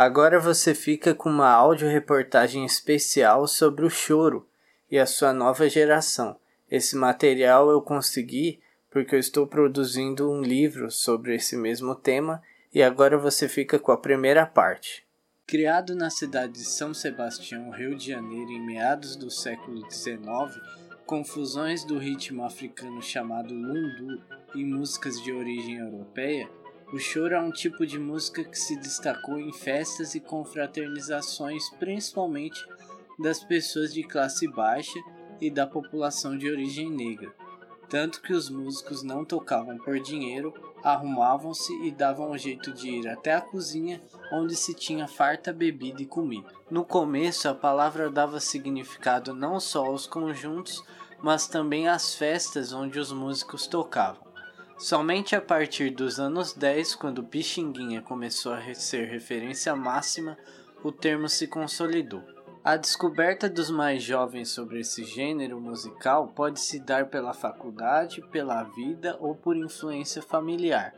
Agora você fica com uma áudio-reportagem especial sobre o choro e a sua nova geração. Esse material eu consegui porque eu estou produzindo um livro sobre esse mesmo tema e agora você fica com a primeira parte. Criado na cidade de São Sebastião, Rio de Janeiro, em meados do século XIX, com fusões do ritmo africano chamado lundu e músicas de origem europeia, o choro é um tipo de música que se destacou em festas e confraternizações, principalmente das pessoas de classe baixa e da população de origem negra. Tanto que os músicos não tocavam por dinheiro, arrumavam-se e davam um jeito de ir até a cozinha, onde se tinha farta bebida e comida. No começo, a palavra dava significado não só aos conjuntos, mas também às festas onde os músicos tocavam. Somente a partir dos anos 10, quando Pixinguinha começou a ser referência máxima, o termo se consolidou. A descoberta dos mais jovens sobre esse gênero musical pode se dar pela faculdade, pela vida ou por influência familiar.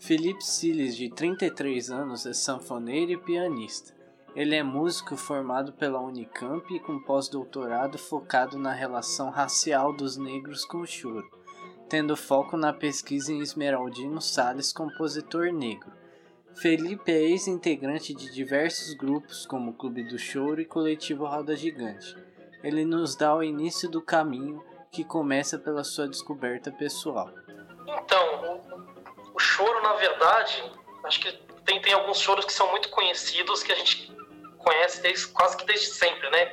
Felipe Siles, de 33 anos, é sanfoneiro e pianista. Ele é músico formado pela Unicamp e com pós-doutorado focado na relação racial dos negros com o choro tendo foco na pesquisa em Esmeraldino Salles, compositor negro. Felipe é ex-integrante de diversos grupos, como Clube do Choro e Coletivo Roda Gigante. Ele nos dá o início do caminho que começa pela sua descoberta pessoal. Então, o, o choro, na verdade, acho que tem, tem alguns choros que são muito conhecidos, que a gente conhece desde, quase que desde sempre, né?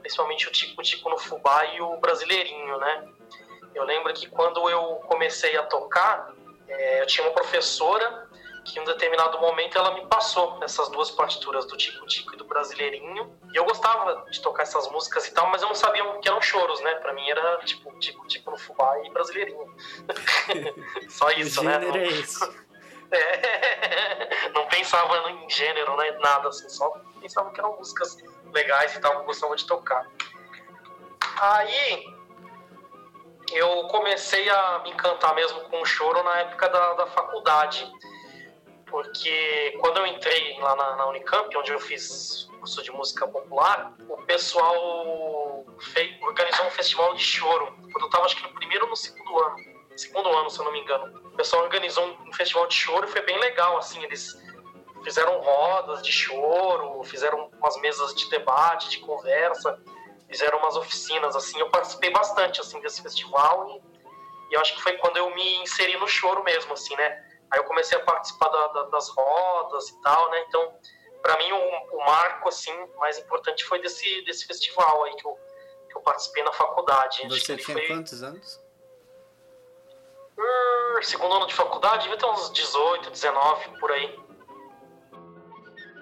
Principalmente o Tico Tico no Fubá e o Brasileirinho, né? Eu lembro que quando eu comecei a tocar, é, eu tinha uma professora que em um determinado momento ela me passou essas duas partituras do Tico Tico e do Brasileirinho. E eu gostava de tocar essas músicas e tal, mas eu não sabia que eram choros, né? Pra mim era tipo Tico Tico no Fubá e Brasileirinho. Só isso, né? Gênero é esse. É, não pensava em gênero, né? Nada assim, só pensava que eram músicas legais e tal, que eu gostava de tocar. Aí eu comecei a me encantar mesmo com o choro na época da, da faculdade. Porque quando eu entrei lá na, na Unicamp, onde eu fiz curso de música popular, o pessoal fez, organizou um festival de choro. Quando eu estava acho que no primeiro ou no segundo ano. Segundo ano, se eu não me engano. O pessoal organizou um festival de choro e foi bem legal, assim, eles fizeram rodas de choro, fizeram umas mesas de debate, de conversa fizeram umas oficinas, assim, eu participei bastante, assim, desse festival e, e eu acho que foi quando eu me inseri no choro mesmo, assim, né? Aí eu comecei a participar da, da, das rodas e tal, né? Então, para mim, o, o, marco, assim, mais importante foi desse, desse festival aí que eu, que eu participei na faculdade. Você tinha foi... quantos anos? Uh, segundo ano de faculdade, devia ter uns 18, 19, por aí.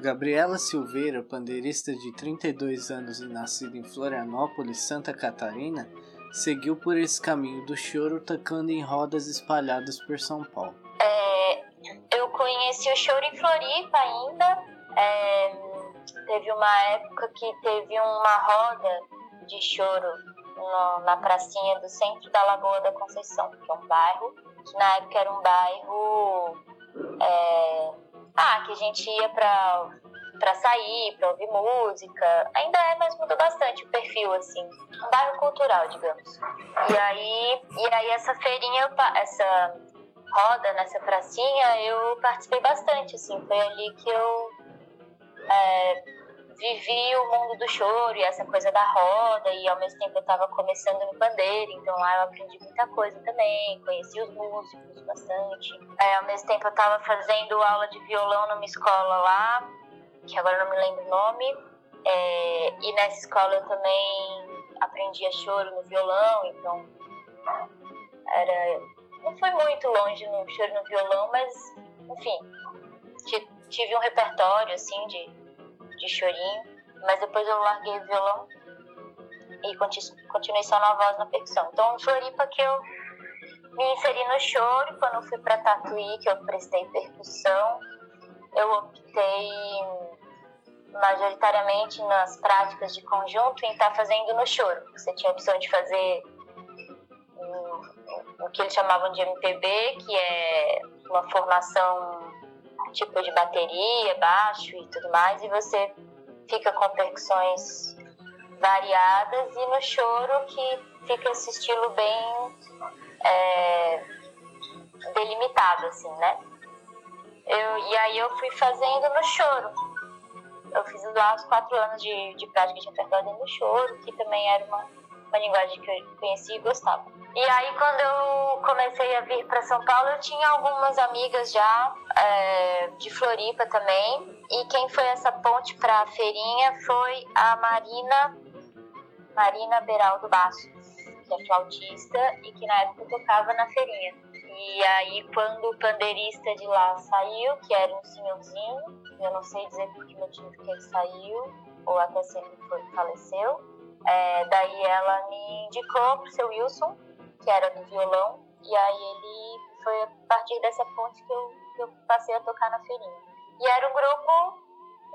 Gabriela Silveira, pandeirista de 32 anos e nascida em Florianópolis, Santa Catarina, seguiu por esse caminho do choro tocando em rodas espalhadas por São Paulo. É, eu conheci o choro em Floripa ainda. É, teve uma época que teve uma roda de choro no, na pracinha do centro da Lagoa da Conceição, que é um bairro, que na época era um bairro é, ah, que a gente ia pra, pra sair, pra ouvir música. Ainda é, mas mudou bastante o perfil, assim. Um bairro cultural, digamos. E aí, e aí essa feirinha, essa roda nessa pracinha, eu participei bastante, assim. Foi ali que eu é, vivi o mundo do choro e essa coisa da roda, e ao mesmo tempo eu estava começando no pandeiro, então lá eu aprendi muita coisa também, conheci os músicos bastante. É, ao mesmo tempo eu estava fazendo aula de violão numa escola lá, que agora não me lembro o nome, é, e nessa escola eu também aprendi a choro no violão, então era. Não foi muito longe no choro no violão, mas enfim, tive um repertório assim de de chorinho, mas depois eu larguei o violão e continuei só na voz na percussão. Então, Floripa que eu me inseri no choro, quando fui para Tatuí, que eu prestei percussão, eu optei majoritariamente nas práticas de conjunto em estar tá fazendo no choro. Você tinha a opção de fazer o que eles chamavam de MPB, que é uma formação tipo de bateria, baixo e tudo mais, e você fica com percussões variadas e no choro que fica esse estilo bem é, delimitado, assim, né? Eu, e aí eu fui fazendo no choro. Eu fiz lá os quatro anos de, de prática de repertório no choro, que também era uma, uma linguagem que eu conhecia e gostava. E aí, quando eu comecei a vir para São Paulo, eu tinha algumas amigas já é, de Floripa também. E quem foi essa ponte para a feirinha foi a Marina, Marina Beraldo Basso, que é flautista e que na época tocava na feirinha. E aí, quando o pandeirista de lá saiu, que era um senhorzinho, eu não sei dizer por que motivo que ele saiu, ou até se ele foi, faleceu, é, daí ela me indicou pro seu Wilson, que era do violão, e aí ele foi a partir dessa ponte que eu, que eu passei a tocar na feirinha. E era um grupo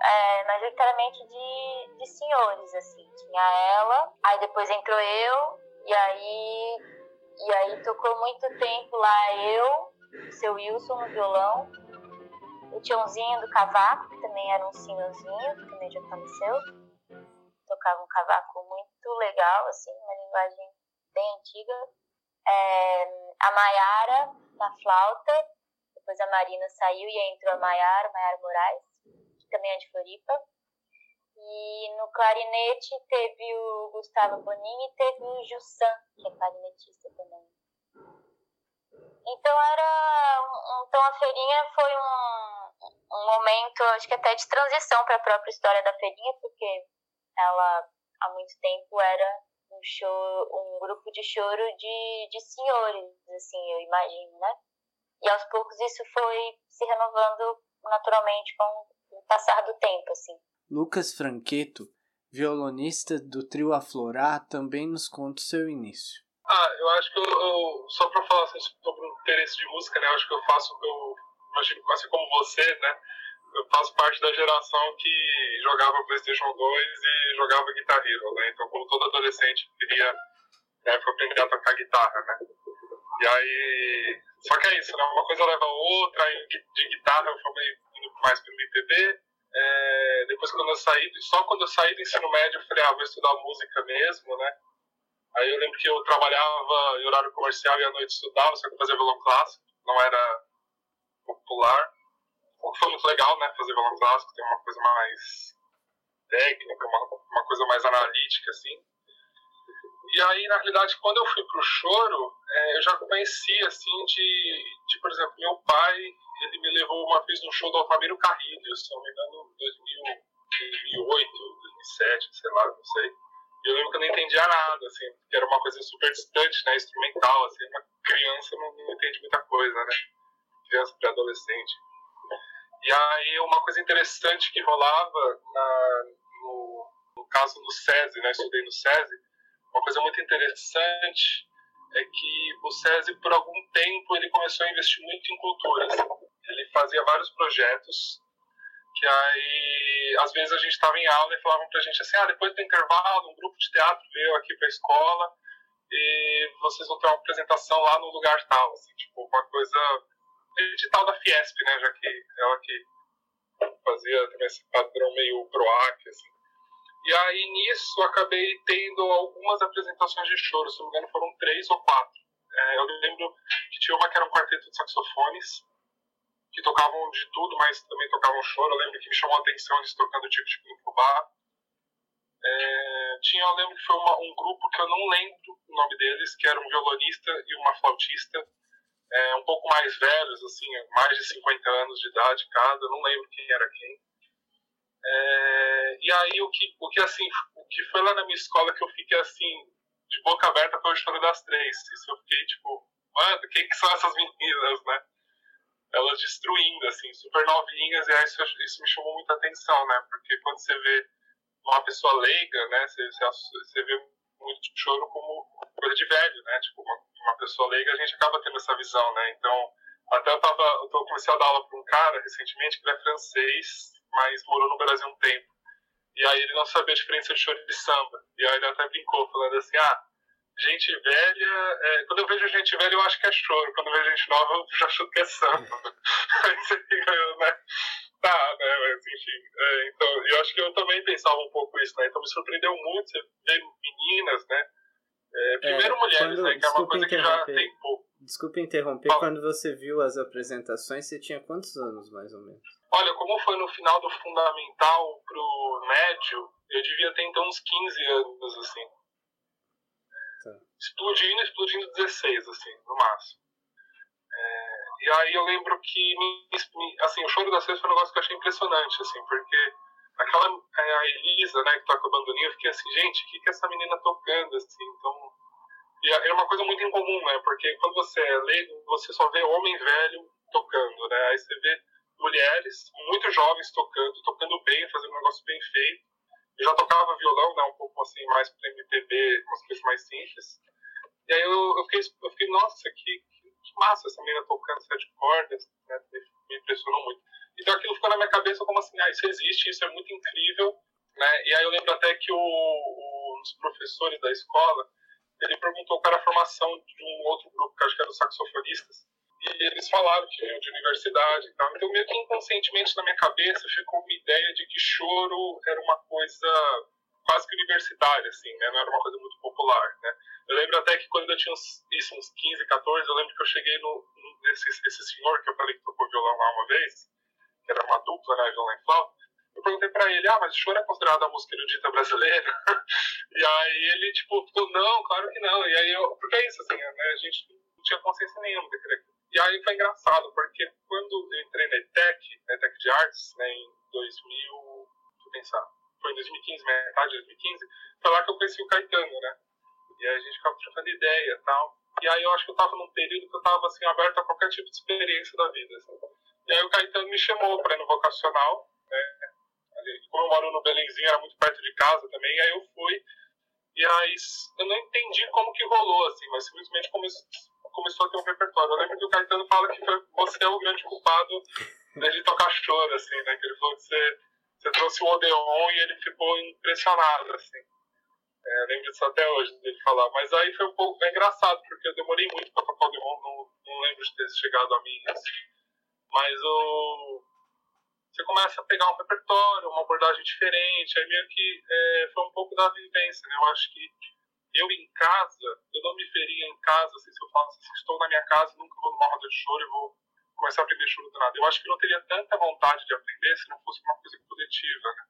é, majoritariamente de, de senhores, assim. Tinha ela, aí depois entrou eu, e aí, e aí tocou muito tempo lá eu, seu Wilson no violão, o Tiãozinho do cavaco, que também era um senhorzinho, que também já faleceu. Tocava um cavaco muito legal, assim, uma linguagem bem antiga é, a Maiara na flauta, depois a Marina saiu e entrou a Maiara, Maiara Moraes, que também é de Floripa. E no clarinete teve o Gustavo Bonini e teve o Jussan, que é clarinetista também. Então era então a feirinha foi um, um momento, acho que até de transição para a própria história da feirinha, porque ela há muito tempo era um show, um grupo de choro de, de senhores, assim, eu imagino, né? E aos poucos isso foi se renovando naturalmente com o passar do tempo, assim. Lucas Franqueto, violonista do trio Aflorar, também nos conta o seu início. Ah, eu acho que eu, eu só para falar assim, sobre o interesse de música, né? Eu acho que eu faço, eu imagino assim como você, né? Eu faço parte da geração que jogava PlayStation 2 e jogava Guitar Hero, né? Então, como todo adolescente, queria na época aprender a tocar guitarra, né? E aí. Só que é isso, né? Uma coisa leva a outra, aí de guitarra eu indo mais pelo IPB. É, depois, quando eu saí, só quando eu saí do ensino médio, eu falei, ah, vou estudar música mesmo, né? Aí eu lembro que eu trabalhava em horário comercial e à noite estudava, só que eu fazia violão clássico, não era popular o que foi muito legal, né? Fazer clássico, tem uma coisa mais técnica, uma, uma coisa mais analítica, assim. E aí, na realidade, quando eu fui pro choro, é, eu já conhecia, assim, de, de, por exemplo, meu pai, ele me levou uma vez num show do Altamiro Carrilho, se não me engano, em 2008, 2007, sei lá, não sei. E eu lembro que eu não entendia nada, assim, porque era uma coisa super distante, né, instrumental, assim, uma criança não, não entende muita coisa, né, criança pré-adolescente. E aí uma coisa interessante que rolava na, no, no, caso do SESI, né, estudei no SESI, uma coisa muito interessante é que o SESI por algum tempo ele começou a investir muito em culturas. Ele fazia vários projetos que aí às vezes a gente estava em aula e falavam pra gente assim, ah, depois do intervalo um grupo de teatro veio aqui para a escola e vocês vão ter uma apresentação lá no lugar tal, assim, tipo uma coisa edital da Fiesp, né? Já que ela que fazia também esse padrão meio PROAC, assim. E aí nisso acabei tendo algumas apresentações de choro, se não me engano foram três ou quatro. É, eu lembro que tinha uma que era um quarteto de saxofones, que tocavam de tudo, mas também tocavam choro. Eu lembro que me chamou a atenção eles tocando tipo tipo no fubá. É, tinha, eu lembro que foi uma, um grupo que eu não lembro o nome deles, que era um violonista e uma flautista, é, um pouco mais velhos, assim, mais de 50 anos de idade cada, não lembro quem era quem. É, e aí o que, o que assim, o que foi lá na minha escola que eu fiquei assim, de boca aberta foi o choro das três. Isso eu fiquei tipo, mano, quem que são essas meninas, né? Elas destruindo, assim, super novinhas, e aí isso, isso me chamou muita atenção, né? Porque quando você vê uma pessoa leiga, né, você, você, você vê muito choro como coisa de velho, né? Tipo, uma, uma pessoa leiga, a gente acaba tendo essa visão, né? Então, até eu tava, eu tô, comecei a dar aula para um cara recentemente que ele é francês, mas morou no Brasil um tempo. E aí ele não sabia a diferença de choro e de samba. E aí ele até brincou, falando assim, ah, gente velha, é, quando eu vejo gente velha eu acho que é choro, quando eu vejo gente nova eu já acho que é samba. Aí você fica, né? Tá, né? Mas enfim. É, então, eu acho que eu também pensava um pouco isso, né? Então me surpreendeu muito você ver meninas, né? É, primeiro é, mulheres, quando, né? Que é uma coisa que já tem pouco. Desculpe interromper, Fala. quando você viu as apresentações, você tinha quantos anos mais ou menos? Olha, como foi no final do fundamental pro médio, eu devia ter então uns 15 anos, assim. Tá. Explodindo, explodindo 16, assim, no máximo. É, e aí eu lembro que, assim, o choro da Cesta foi um negócio que eu achei impressionante, assim, porque aquela, é, a Elisa, né, que toca o bandoninho, eu fiquei assim, gente, o que que essa menina tocando, assim, então... E é uma coisa muito incomum, né, porque quando você é leigo, você só vê homem velho tocando, né, aí você vê mulheres muito jovens tocando, tocando bem, fazendo um negócio bem feito. Eu já tocava violão, né, um pouco assim, mais para MPB, umas coisas mais simples. E aí eu, eu, fiquei, eu fiquei, nossa, que, que massa essa menina tocando sete cordas, né, me impressionou muito. Então aquilo ficou na minha cabeça como assim, ah, isso existe, isso é muito incrível, né, e aí eu lembro até que o, o, um dos professores da escola, ele perguntou era a formação de um outro grupo, que acho que era dos saxofonistas, e eles falaram que veio de universidade e tal. Então, meio que inconscientemente na minha cabeça ficou uma ideia de que choro era uma coisa quase que universitária, assim, né? Não era uma coisa muito popular, né? Eu lembro até que quando eu tinha uns, isso, uns 15, 14, eu lembro que eu cheguei no, nesse esse senhor que eu falei que tocou violão lá uma vez, que era uma dupla, né, violão e flauta, eu perguntei pra ele, ah, mas o choro é considerado a música erudita brasileira? e aí ele, tipo, falou, não, claro que não. E aí eu, porque é isso, assim, né, a gente não tinha consciência nenhuma daquele e aí foi engraçado, porque quando eu entrei na ETEC, na ETEC de Artes, né, em 2000, deixa eu pensar, foi em 2015, metade de 2015, foi lá que eu conheci o Caetano, né? E aí a gente ficava trocando ideia e tal. E aí eu acho que eu tava num período que eu tava, assim, aberto a qualquer tipo de experiência da vida, assim. E aí o Caetano me chamou para ir no vocacional, né? Como eu moro no Belenzinho, era muito perto de casa também, e aí eu fui. E aí eu não entendi como que rolou, assim, mas simplesmente começou começou a ter um repertório. Eu lembro que o Caetano fala que você é o grande culpado né, de tocar choro, assim, né? Que ele falou que você, você trouxe o Odeon e ele ficou impressionado, assim. É, lembro disso até hoje, dele falar. Mas aí foi um pouco é engraçado, porque eu demorei muito para tocar o Odeon, não, não lembro de ter chegado a mim, assim. Mas o... Você começa a pegar um repertório, uma abordagem diferente, aí meio que é, foi um pouco da vivência, né? Eu acho que eu em casa, eu não me veria em casa, assim, se eu falasse assim, estou na minha casa, nunca vou numa roda de choro e vou começar a aprender choro do nada. Eu acho que não teria tanta vontade de aprender se não fosse uma coisa coletiva, né?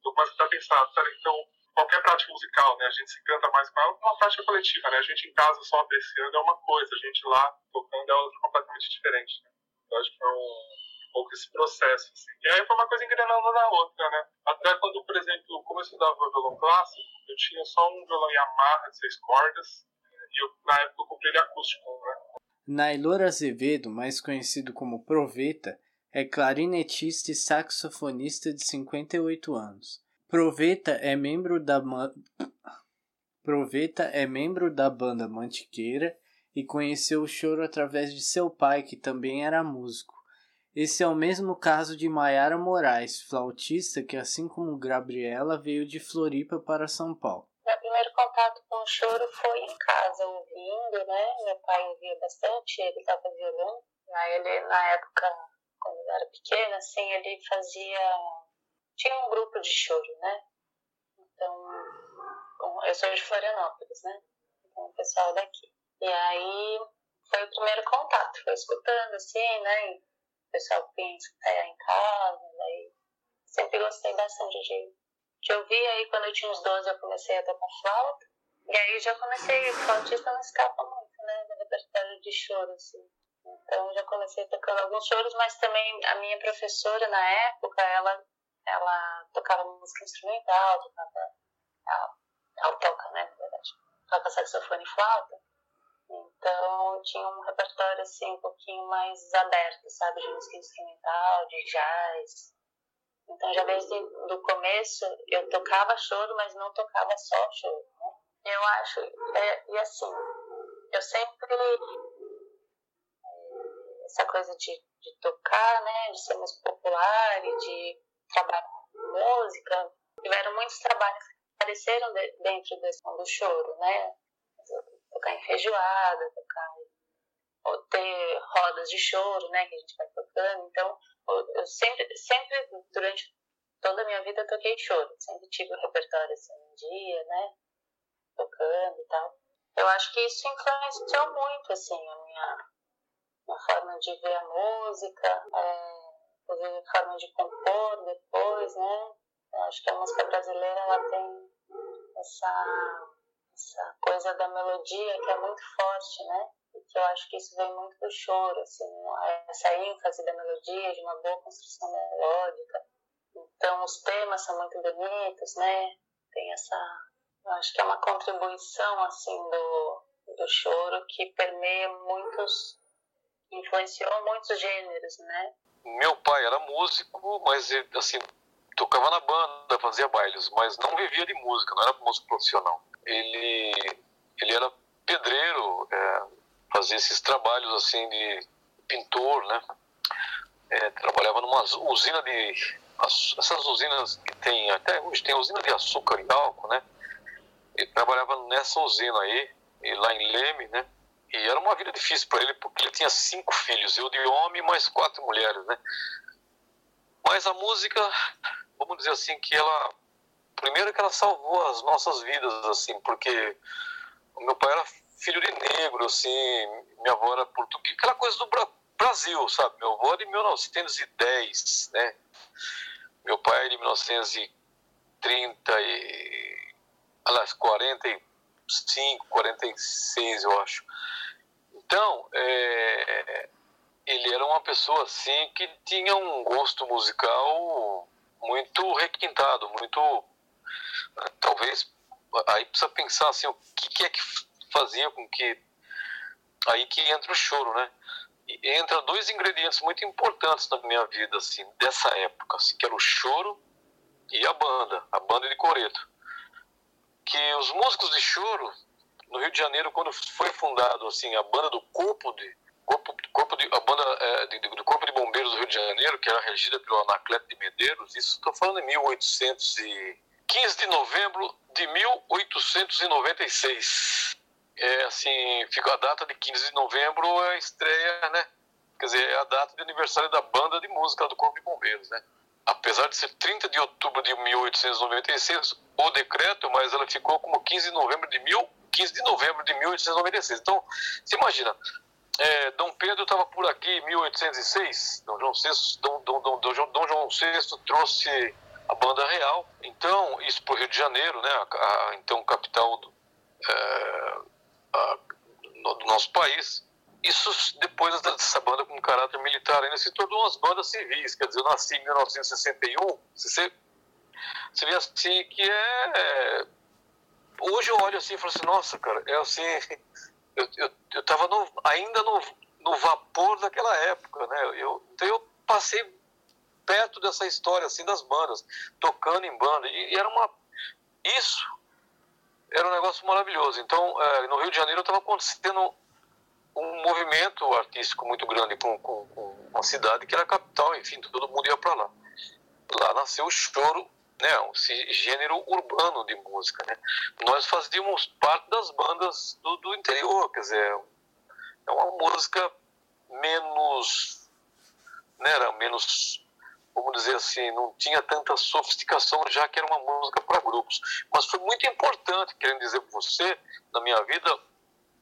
Então começo a pensar, tá, então, qualquer prática musical, né, a gente se canta mais com ela, uma prática coletiva, né? A gente em casa só apreciando é uma coisa, a gente lá tocando é outra completamente diferente, né? Eu acho que é um pouco esse processo. Assim. E aí foi uma coisa engrenando na outra, né? Até quando, por exemplo, como eu estudava violão clássico, eu tinha só um violão Yamaha de seis cordas, e eu, na época eu comprei ele acústico, né? Nailor Azevedo, mais conhecido como Proveta, é clarinetista e saxofonista de 58 anos. Proveta é membro da Proveta é membro da banda Mantiqueira e conheceu o choro através de seu pai, que também era músico. Esse é o mesmo caso de Maiara Moraes, flautista que, assim como Gabriela, veio de Floripa para São Paulo. Meu primeiro contato com o choro foi em casa, ouvindo, né? Meu pai ouvia bastante, ele estava violando. Aí ele, na época, quando eu era pequena, assim, ele fazia... Tinha um grupo de choro, né? Então, eu sou de Florianópolis, né? Então, o pessoal daqui. E aí, foi o primeiro contato, foi escutando, assim, né? o pessoal que tá em casa, daí sempre gostei bastante de, de ouvir. Aí quando eu tinha uns 12 eu comecei a tocar flauta. E aí já comecei, o flautista não escapa muito, né, do repertório de choro, assim. Então já comecei tocando alguns choros, mas também a minha professora na época, ela, ela tocava música instrumental, tocava, ela, ela toca, né, na verdade, toca saxofone e flauta. Então tinha um repertório assim um pouquinho mais aberto, sabe, de música instrumental, de jazz. Então já desde o começo eu tocava choro, mas não tocava só choro. Né? Eu acho, é, e assim, eu sempre é, essa coisa de, de tocar, né, de ser mais popular e de trabalhar com música, tiveram muitos trabalhos que apareceram de, dentro desse do choro, né? tocar em feijoada, tocar ou ter rodas de choro, né, que a gente vai tocando. Então, eu sempre, sempre durante toda a minha vida toquei choro, sempre tive o repertório assim um dia, né, tocando e tal. Eu acho que isso influenciou muito assim a minha, minha forma de ver a música, é, a forma de compor depois, né. Eu acho que a música brasileira ela tem essa essa coisa da melodia que é muito forte, né? Que eu acho que isso vem muito do choro, assim, essa ênfase da melodia, de uma boa construção melódica. Então, os temas são muito bonitos, né? Tem essa. Eu acho que é uma contribuição, assim, do, do choro que permeia muitos. influenciou muitos gêneros, né? Meu pai era músico, mas, assim, tocava na banda, fazia bailes, mas não vivia de música, não era músico profissional. Ele, ele era pedreiro, é, fazia esses trabalhos assim de pintor, né? É, trabalhava numa usina de essas usinas que tem até hoje tem usina de açúcar e álcool, né? Ele trabalhava nessa usina aí, lá em Leme, né? E era uma vida difícil para ele porque ele tinha cinco filhos, eu de homem mais quatro mulheres, né? Mas a música, vamos dizer assim, que ela primeiro que ela salvou as nossas vidas, assim, porque o meu pai era filho de negro, assim, minha avó era portuguesa, aquela coisa do Brasil, sabe? Meu avô é de 1910, né? Meu pai é de 1930 e... aliás, 45, 46, eu acho. Então, é, ele era uma pessoa, assim, que tinha um gosto musical muito requintado, muito... Talvez, aí precisa pensar, assim, o que, que é que fazia com que aí que entra o choro, né? E entra dois ingredientes muito importantes na minha vida assim, dessa época, assim, que era o choro e a banda, a banda de coreto. Que os músicos de choro no Rio de Janeiro quando foi fundado assim a banda do corpo de corpo, corpo de a banda é, de, do corpo de bombeiros do Rio de Janeiro que era regida pelo Anacleto de Medeiros, isso estou falando em 1815 de novembro de 1896 é assim, fica a data de 15 de novembro é a estreia, né? Quer dizer, é a data de aniversário da banda de música do Corpo de Bombeiros, né? Apesar de ser 30 de outubro de 1896, o decreto, mas ela ficou como 15 de novembro de, mil, 15 de, novembro de 1896. Então, você imagina, é, Dom Pedro estava por aqui em 1806, Dom João VI, Dom, Dom, Dom, Dom João VI trouxe a banda real. Então, isso para o Rio de Janeiro, né? A, a, então capital do, é, do nosso país. Isso depois dessa banda com caráter militar ainda se tornou umas bandas civis. Quer dizer, eu nasci em 1961. Você, você vê assim que é. Hoje eu olho assim e falo assim, nossa, cara, é assim. Eu, eu tava no, ainda no, no vapor daquela época, né? Eu, então eu passei perto dessa história assim das bandas, tocando em banda. E, e era uma. Isso era um negócio maravilhoso. Então, é, no Rio de Janeiro estava acontecendo um movimento artístico muito grande com, com, com, uma cidade que era a capital, enfim, todo mundo ia para lá. Lá nasceu o choro, né, esse gênero urbano de música. Né? Nós fazíamos parte das bandas do, do interior, quer dizer, é uma música menos, né, era menos vamos dizer assim, não tinha tanta sofisticação, já que era uma música para grupos. Mas foi muito importante, querendo dizer para você, na minha vida,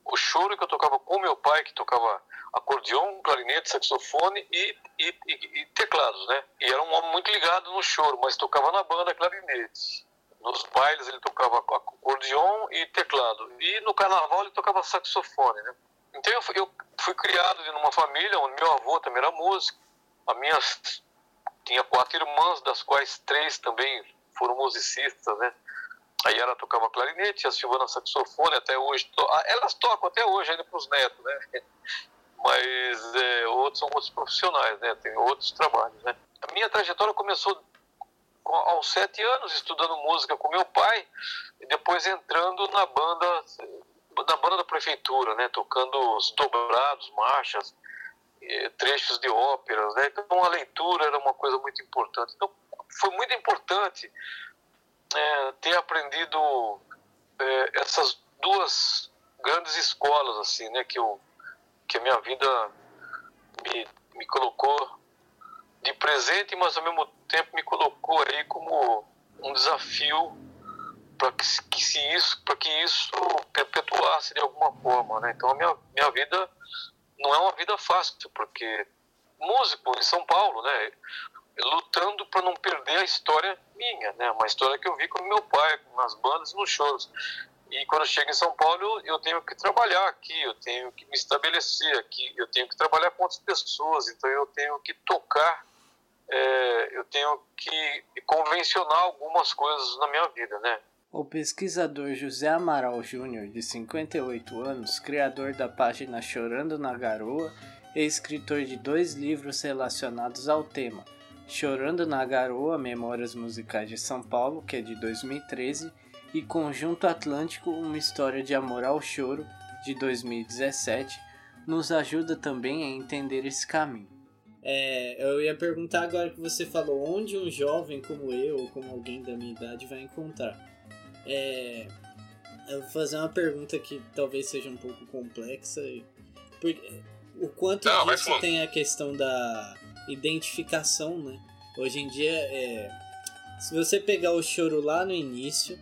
o choro que eu tocava com meu pai, que tocava acordeão, clarinete, saxofone e, e, e, e teclados, né? E era um homem muito ligado no choro, mas tocava na banda clarinete. Nos bailes ele tocava acordeão e teclado. E no carnaval ele tocava saxofone, né? Então eu, eu fui criado numa família onde meu avô também era músico. A minha tinha quatro irmãs, das quais três também foram musicistas, né? Aí ela tocava clarinete, a Silvana saxofone, até hoje. To... Ah, elas tocam até hoje ainda para os netos, né? Mas é, outros são outros profissionais, né? Tem outros trabalhos, né? A minha trajetória começou aos sete anos estudando música com meu pai e depois entrando na banda na banda da prefeitura, né? Tocando os dobrados, marchas, trechos de óperas, né? Então a leitura era uma coisa muito importante. Então foi muito importante é, ter aprendido é, essas duas grandes escolas, assim, né? Que, eu, que a minha vida me, me colocou de presente, mas ao mesmo tempo me colocou aí como um desafio para que, que, se isso, para que isso perpetuasse de alguma forma, né? Então a minha, minha vida não é uma vida fácil, porque músico em São Paulo, né? Lutando para não perder a história minha, né? Uma história que eu vi com meu pai, nas bandas nos shows. E quando eu chego em São Paulo, eu tenho que trabalhar aqui, eu tenho que me estabelecer aqui, eu tenho que trabalhar com outras pessoas, então eu tenho que tocar, é, eu tenho que convencionar algumas coisas na minha vida, né? O pesquisador José Amaral Júnior, de 58 anos, criador da página Chorando na Garoa e escritor de dois livros relacionados ao tema, Chorando na Garoa, Memórias Musicais de São Paulo, que é de 2013, e Conjunto Atlântico, Uma História de Amor ao Choro, de 2017, nos ajuda também a entender esse caminho. É, eu ia perguntar agora que você falou onde um jovem como eu ou como alguém da minha idade vai encontrar. É, eu vou fazer uma pergunta que talvez seja um pouco complexa. Porque, o quanto Não, disso tem a questão da identificação, né? Hoje em dia, é, se você pegar o choro lá no início,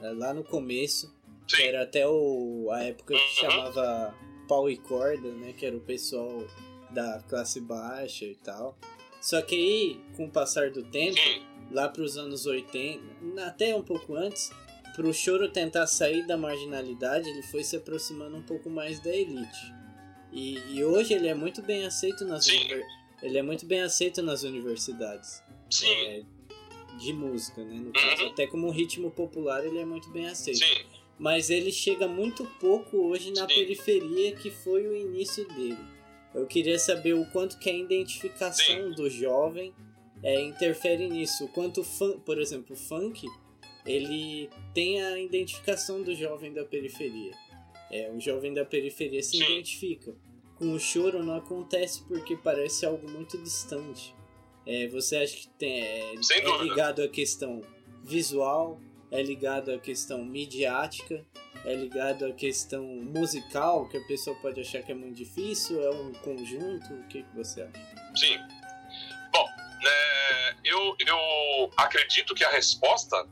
é, lá no começo, Sim. que era até o, a época que uhum. chamava pau e corda, né? Que era o pessoal da classe baixa e tal. Só que aí, com o passar do tempo, Sim lá para os anos 80, até um pouco antes, para o choro tentar sair da marginalidade, ele foi se aproximando um pouco mais da elite. E, e hoje ele é muito bem aceito nas ele é muito bem aceito nas universidades. É, de música, né? No caso, uhum. até como um ritmo popular ele é muito bem aceito. Sim. Mas ele chega muito pouco hoje na Sim. periferia que foi o início dele. Eu queria saber o quanto que é a identificação Sim. do jovem é, interfere nisso. Quanto, fun, por exemplo, o funk, ele tem a identificação do jovem da periferia. É, o jovem da periferia se identifica. Com o choro não acontece porque parece algo muito distante. É, você acha que tem, é, é ligado à questão visual, é ligado à questão midiática, é ligado à questão musical, que a pessoa pode achar que é muito difícil, é um conjunto, o que, que você acha? Sim. É, eu, eu acredito que a resposta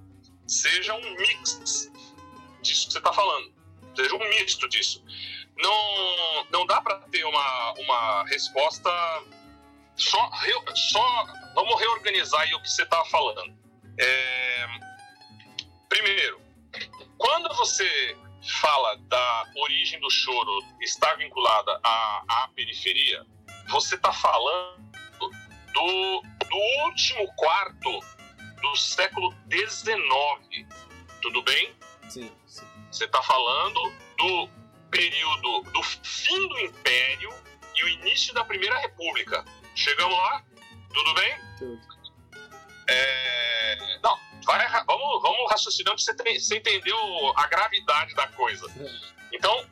seja um mix disso que você está falando. Seja um misto disso. Não, não dá para ter uma, uma resposta só, só. Vamos reorganizar aí o que você estava tá falando. É, primeiro, quando você fala da origem do choro estar vinculada à, à periferia, você está falando do, do último quarto do século XIX. Tudo bem? Sim, sim. Você está falando do período do fim do Império e o início da Primeira República. Chegamos lá? Tudo bem? Tudo. É... Não, vai, vamos, vamos raciocinando para você, você entendeu a gravidade da coisa. Então,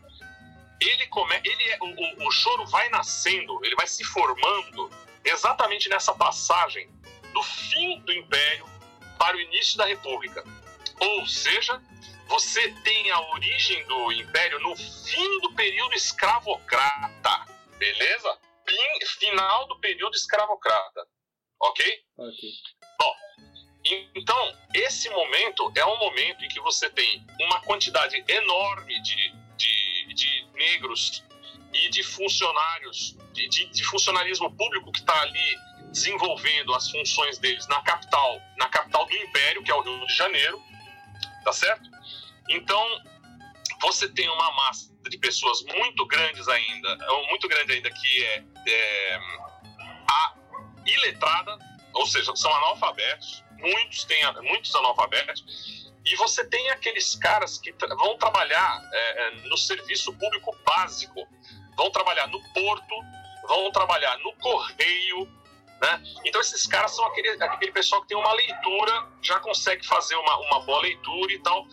ele come, ele é, o, o, o choro vai nascendo, ele vai se formando exatamente nessa passagem do fim do Império para o início da República. Ou seja, você tem a origem do Império no fim do período escravocrata, beleza? Final do período escravocrata, ok? Ok. Bom, então esse momento é um momento em que você tem uma quantidade enorme de, de, de negros e de funcionários, de, de, de funcionalismo público que está ali desenvolvendo as funções deles na capital, na capital do império, que é o Rio de Janeiro, tá certo? Então, você tem uma massa de pessoas muito grandes ainda, muito grande ainda, que é, é a iletrada, ou seja, são analfabetos, muitos têm muitos analfabetos, e você tem aqueles caras que tra vão trabalhar é, é, no serviço público básico, vão trabalhar no porto, vão trabalhar no correio, né? Então esses caras são aquele, aquele pessoal que tem uma leitura, já consegue fazer uma, uma boa leitura e tal.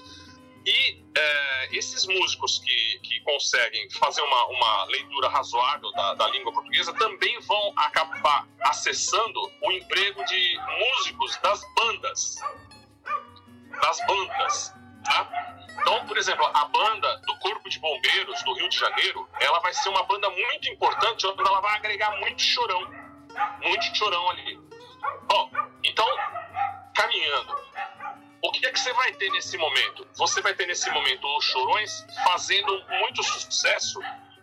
E é, esses músicos que, que conseguem fazer uma, uma leitura razoável da, da língua portuguesa também vão acabar acessando o emprego de músicos das bandas. Das bandas Tá? Então, por exemplo, a banda do Corpo de Bombeiros do Rio de Janeiro, ela vai ser uma banda muito importante, onde ela vai agregar muito chorão. Muito chorão ali. Bom, então, caminhando. O que é que você vai ter nesse momento? Você vai ter nesse momento os chorões fazendo muito sucesso,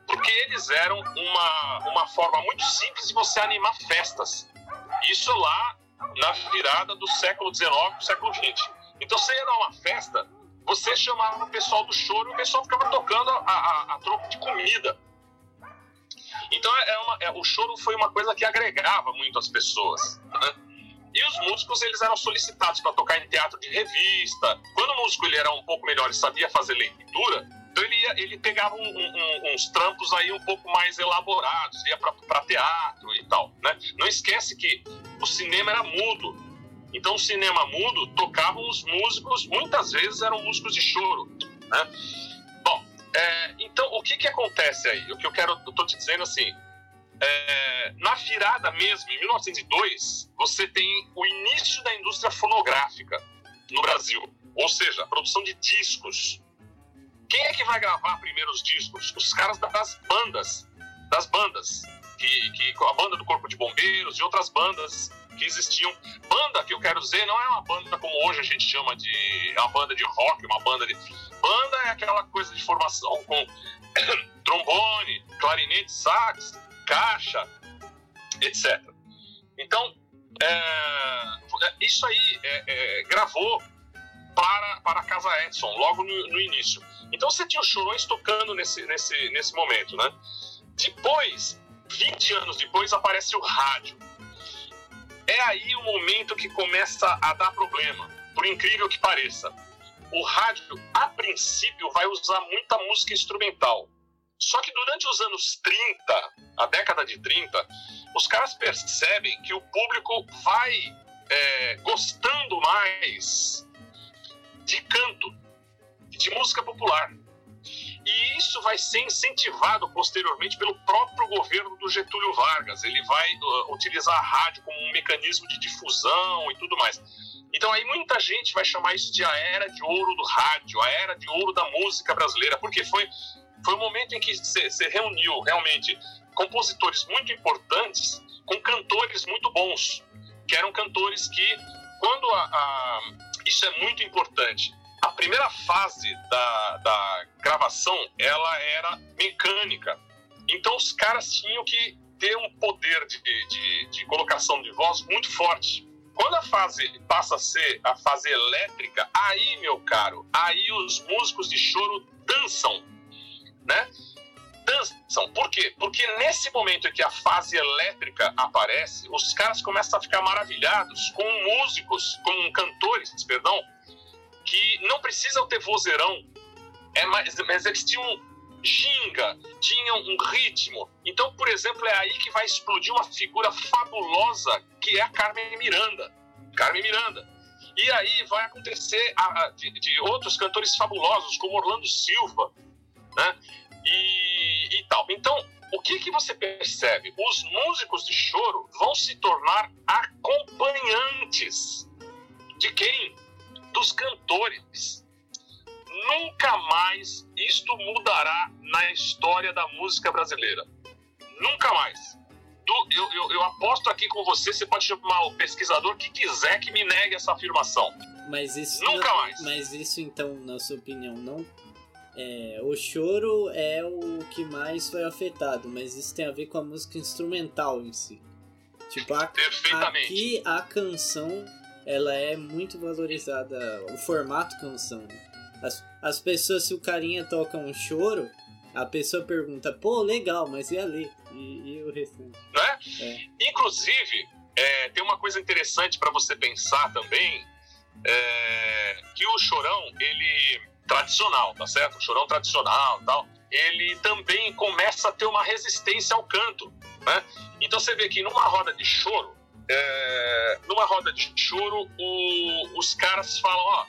porque eles eram uma, uma forma muito simples de você animar festas. Isso lá na virada do século XIX para o século XX. Então você ia dar uma festa, você chamava o pessoal do choro e o pessoal ficava tocando a, a, a troco de comida. Então é uma, é, o choro foi uma coisa que agregava muito as pessoas. Né? E os músicos eles eram solicitados para tocar em teatro de revista. Quando o músico ele era um pouco melhor e sabia fazer leitura, então ele, ia, ele pegava um, um, uns trampos aí um pouco mais elaborados, ia para teatro e tal. Né? Não esquece que o cinema era mudo. Então, o cinema mudo tocavam os músicos, muitas vezes eram músicos de choro. Né? Bom, é, então o que, que acontece aí? O que eu quero, eu tô te dizendo assim, é, na virada mesmo, em 1902, você tem o início da indústria fonográfica no Brasil, ou seja, a produção de discos. Quem é que vai gravar primeiros discos? Os caras das bandas, das bandas que, que a banda do Corpo de Bombeiros e outras bandas que existiam. Banda que eu quero dizer não é uma banda como hoje a gente chama de é uma banda de rock, uma banda de banda é aquela coisa de formação com trombone, clarinete, sax, caixa, etc. Então é, isso aí é, é, gravou para, para a Casa Edson logo no, no, início. Então você tinha os chorões tocando nesse, nesse, nesse momento, né? Depois 20 anos depois aparece o rádio. É aí o momento que começa a dar problema, por incrível que pareça. O rádio, a princípio, vai usar muita música instrumental. Só que durante os anos 30, a década de 30, os caras percebem que o público vai é, gostando mais de canto, de música popular. E isso vai ser incentivado posteriormente pelo próprio governo do Getúlio Vargas. Ele vai uh, utilizar a rádio como um mecanismo de difusão e tudo mais. Então aí muita gente vai chamar isso de a era de ouro do rádio, a era de ouro da música brasileira, porque foi foi o momento em que se, reuniu realmente compositores muito importantes com cantores muito bons, que eram cantores que quando a, a isso é muito importante a primeira fase da, da gravação ela era mecânica. Então os caras tinham que ter um poder de, de, de colocação de voz muito forte. Quando a fase passa a ser a fase elétrica, aí, meu caro, aí os músicos de choro dançam, né? Dançam. Por quê? Porque nesse momento em que a fase elétrica aparece, os caras começam a ficar maravilhados com músicos, com cantores, perdão, que não precisam ter vozeirão, é mais, mas eles tinham ginga, tinham um ritmo. Então, por exemplo, é aí que vai explodir uma figura fabulosa que é a Carmen Miranda. Carmen Miranda. E aí vai acontecer a, a, de, de, outros cantores fabulosos, como Orlando Silva, né? E, e tal. Então, o que, que você percebe? Os músicos de choro vão se tornar acompanhantes de quem? Dos cantores. Nunca mais isto mudará na história da música brasileira. Nunca mais. Eu, eu, eu aposto aqui com você, você pode chamar o pesquisador que quiser que me negue essa afirmação. Mas isso Nunca não, mais. Mas isso então, na sua opinião, não é, o choro é o que mais foi afetado, mas isso tem a ver com a música instrumental em si. Tipo, a, aqui a canção ela é muito valorizada, o formato canção. Né? As, as pessoas, se o carinha toca um choro, a pessoa pergunta, pô, legal, mas e a letra? E, e o restante? Né? É. Inclusive, é, tem uma coisa interessante para você pensar também, é, que o chorão, ele tradicional, tá certo? O chorão tradicional tal, ele também começa a ter uma resistência ao canto, né? Então você vê que numa roda de choro, é, numa roda de choro, o, os caras falam, ó,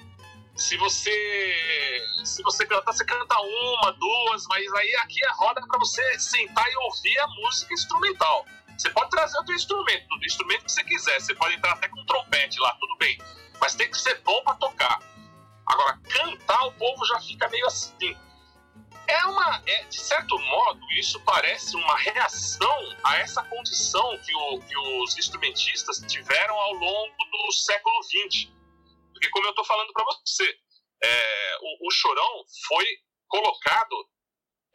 se você se você cantar, você canta uma, duas, mas aí aqui é a roda para você sentar e ouvir a música instrumental. Você pode trazer outro instrumento, o instrumento que você quiser, você pode entrar até com trompete lá, tudo bem, mas tem que ser bom para tocar. Agora, cantar o povo já fica meio assim. É uma, é, de certo modo, isso parece uma reação a essa condição que, o, que os instrumentistas tiveram ao longo do século XX. Porque, como eu estou falando para você, é, o, o, Chorão foi colocado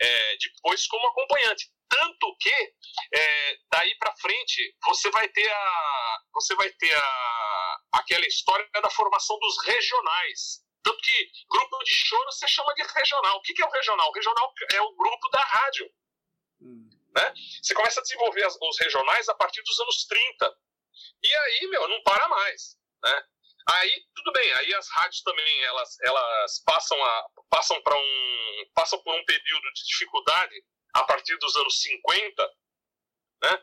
é, depois como acompanhante. Tanto que é, daí para frente você vai ter a você vai ter a, aquela história da formação dos regionais. Tanto que grupo de choro você chama de regional. O que, é o regional? O regional é o grupo da rádio. Hum. Né? Você começa a desenvolver as, os regionais a partir dos anos 30. E aí, meu, não para mais. Né? Aí, tudo bem, aí as rádios também, elas, elas passam, a, passam, um, passam por um período de dificuldade a partir dos anos 50, né?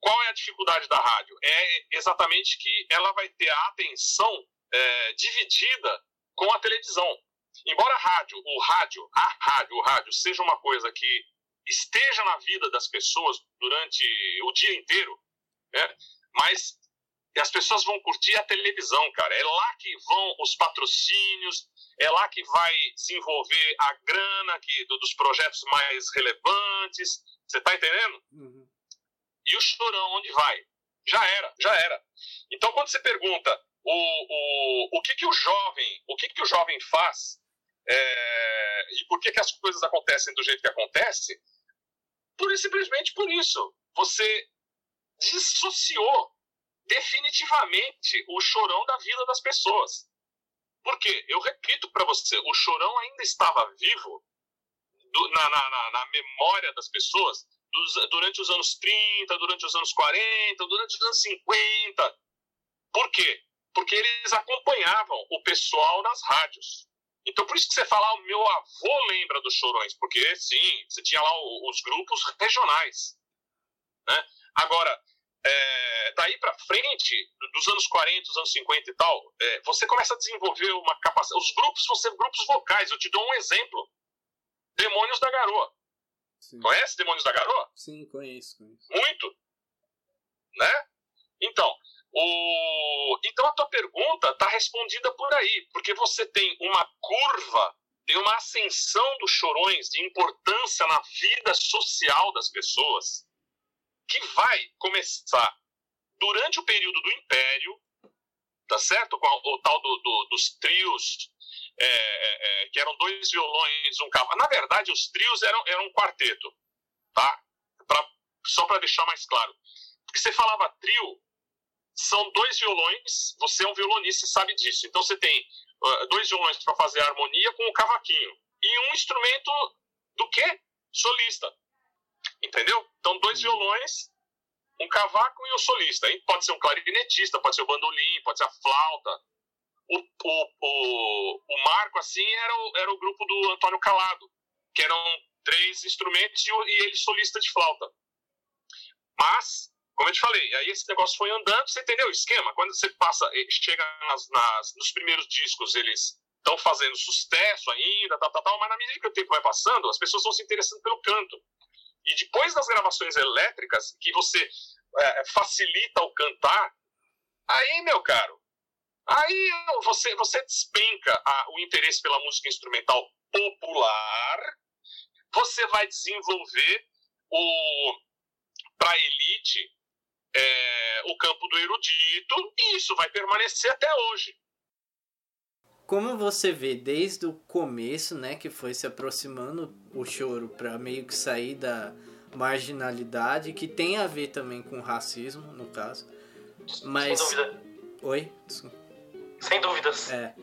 Qual é a dificuldade da rádio? É exatamente que ela vai ter a atenção é, dividida com a televisão. Embora a rádio, o rádio, a rádio, o rádio seja uma coisa que esteja na vida das pessoas durante o dia inteiro, né? mas as pessoas vão curtir a televisão, cara. É lá que vão os patrocínios, é lá que vai desenvolver a grana que, do, dos projetos mais relevantes. Você tá entendendo? Uhum. E o chorão, onde vai? Já era, já era. Então, quando você pergunta o, o, o que, que o jovem, o que, que o jovem faz é, e por que, que as coisas acontecem do jeito que acontece, e simplesmente por isso. Você dissociou definitivamente o chorão da vida das pessoas. Porque, eu repito para você, o chorão ainda estava vivo do, na, na, na, memória das pessoas dos, durante os anos 30, durante os anos 40, durante os anos 50. Por quê? Porque eles acompanhavam o pessoal nas rádios. Então, por isso que você fala, ah, o meu avô lembra dos chorões, porque sim, você tinha lá os grupos regionais. Né? Agora, é, daí para frente, dos anos 40, dos anos 50 e tal, é, você começa a desenvolver uma capacidade. Os grupos vão ser grupos vocais. Eu te dou um exemplo: Demônios da Garoa. Sim. Conhece Demônios da Garoa? Sim, conheço, conheço. Muito. Né? Então, o... então a tua pergunta está respondida por aí, porque você tem uma curva, tem uma ascensão dos chorões de importância na vida social das pessoas que vai começar durante o período do Império, tá certo? Com o tal do, do, dos trios, é, é, é, que eram dois violões, um cavalo. Na verdade, os trios eram, eram um quarteto, tá? Pra, só para deixar mais claro. Porque você falava trio, são dois violões, você é um violonista e sabe disso. Então você tem uh, dois violões para fazer a harmonia com o cavaquinho. E um instrumento do quê? Solista. Entendeu? Então, dois violões, um cavaco e um solista. Aí pode ser um clarinetista, pode ser o bandolim, pode ser a flauta. O, o, o, o Marco, assim, era o, era o grupo do Antônio Calado, que eram três instrumentos e, e ele solista de flauta. Como eu te falei, aí esse negócio foi andando, você entendeu o esquema? Quando você passa, eh, chega nas, nas nos primeiros discos, eles estão fazendo sucesso ainda, tal, tal, tal, mas na medida que o tempo vai passando, as pessoas vão se interessando pelo canto. E depois das gravações elétricas, que você é, facilita o cantar, aí, meu caro, aí você, você despenca a, o interesse pela música instrumental popular, você vai desenvolver o para elite é, o campo do erudito e isso vai permanecer até hoje como você vê desde o começo, né, que foi se aproximando o choro para meio que sair da marginalidade, que tem a ver também com racismo, no caso. Mas Sem dúvida. Oi? Sem dúvidas. É.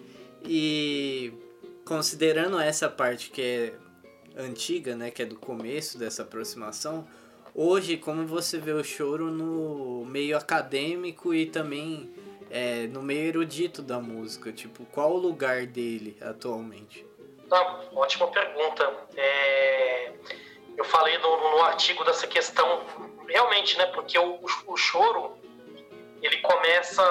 E considerando essa parte que é antiga, né, que é do começo dessa aproximação, hoje como você vê o choro no meio acadêmico e também é, no meio erudito da música? Tipo, qual o lugar dele atualmente? Ah, ótima pergunta. É, eu falei no, no, artigo dessa questão, realmente, né? Porque o, o choro ele começa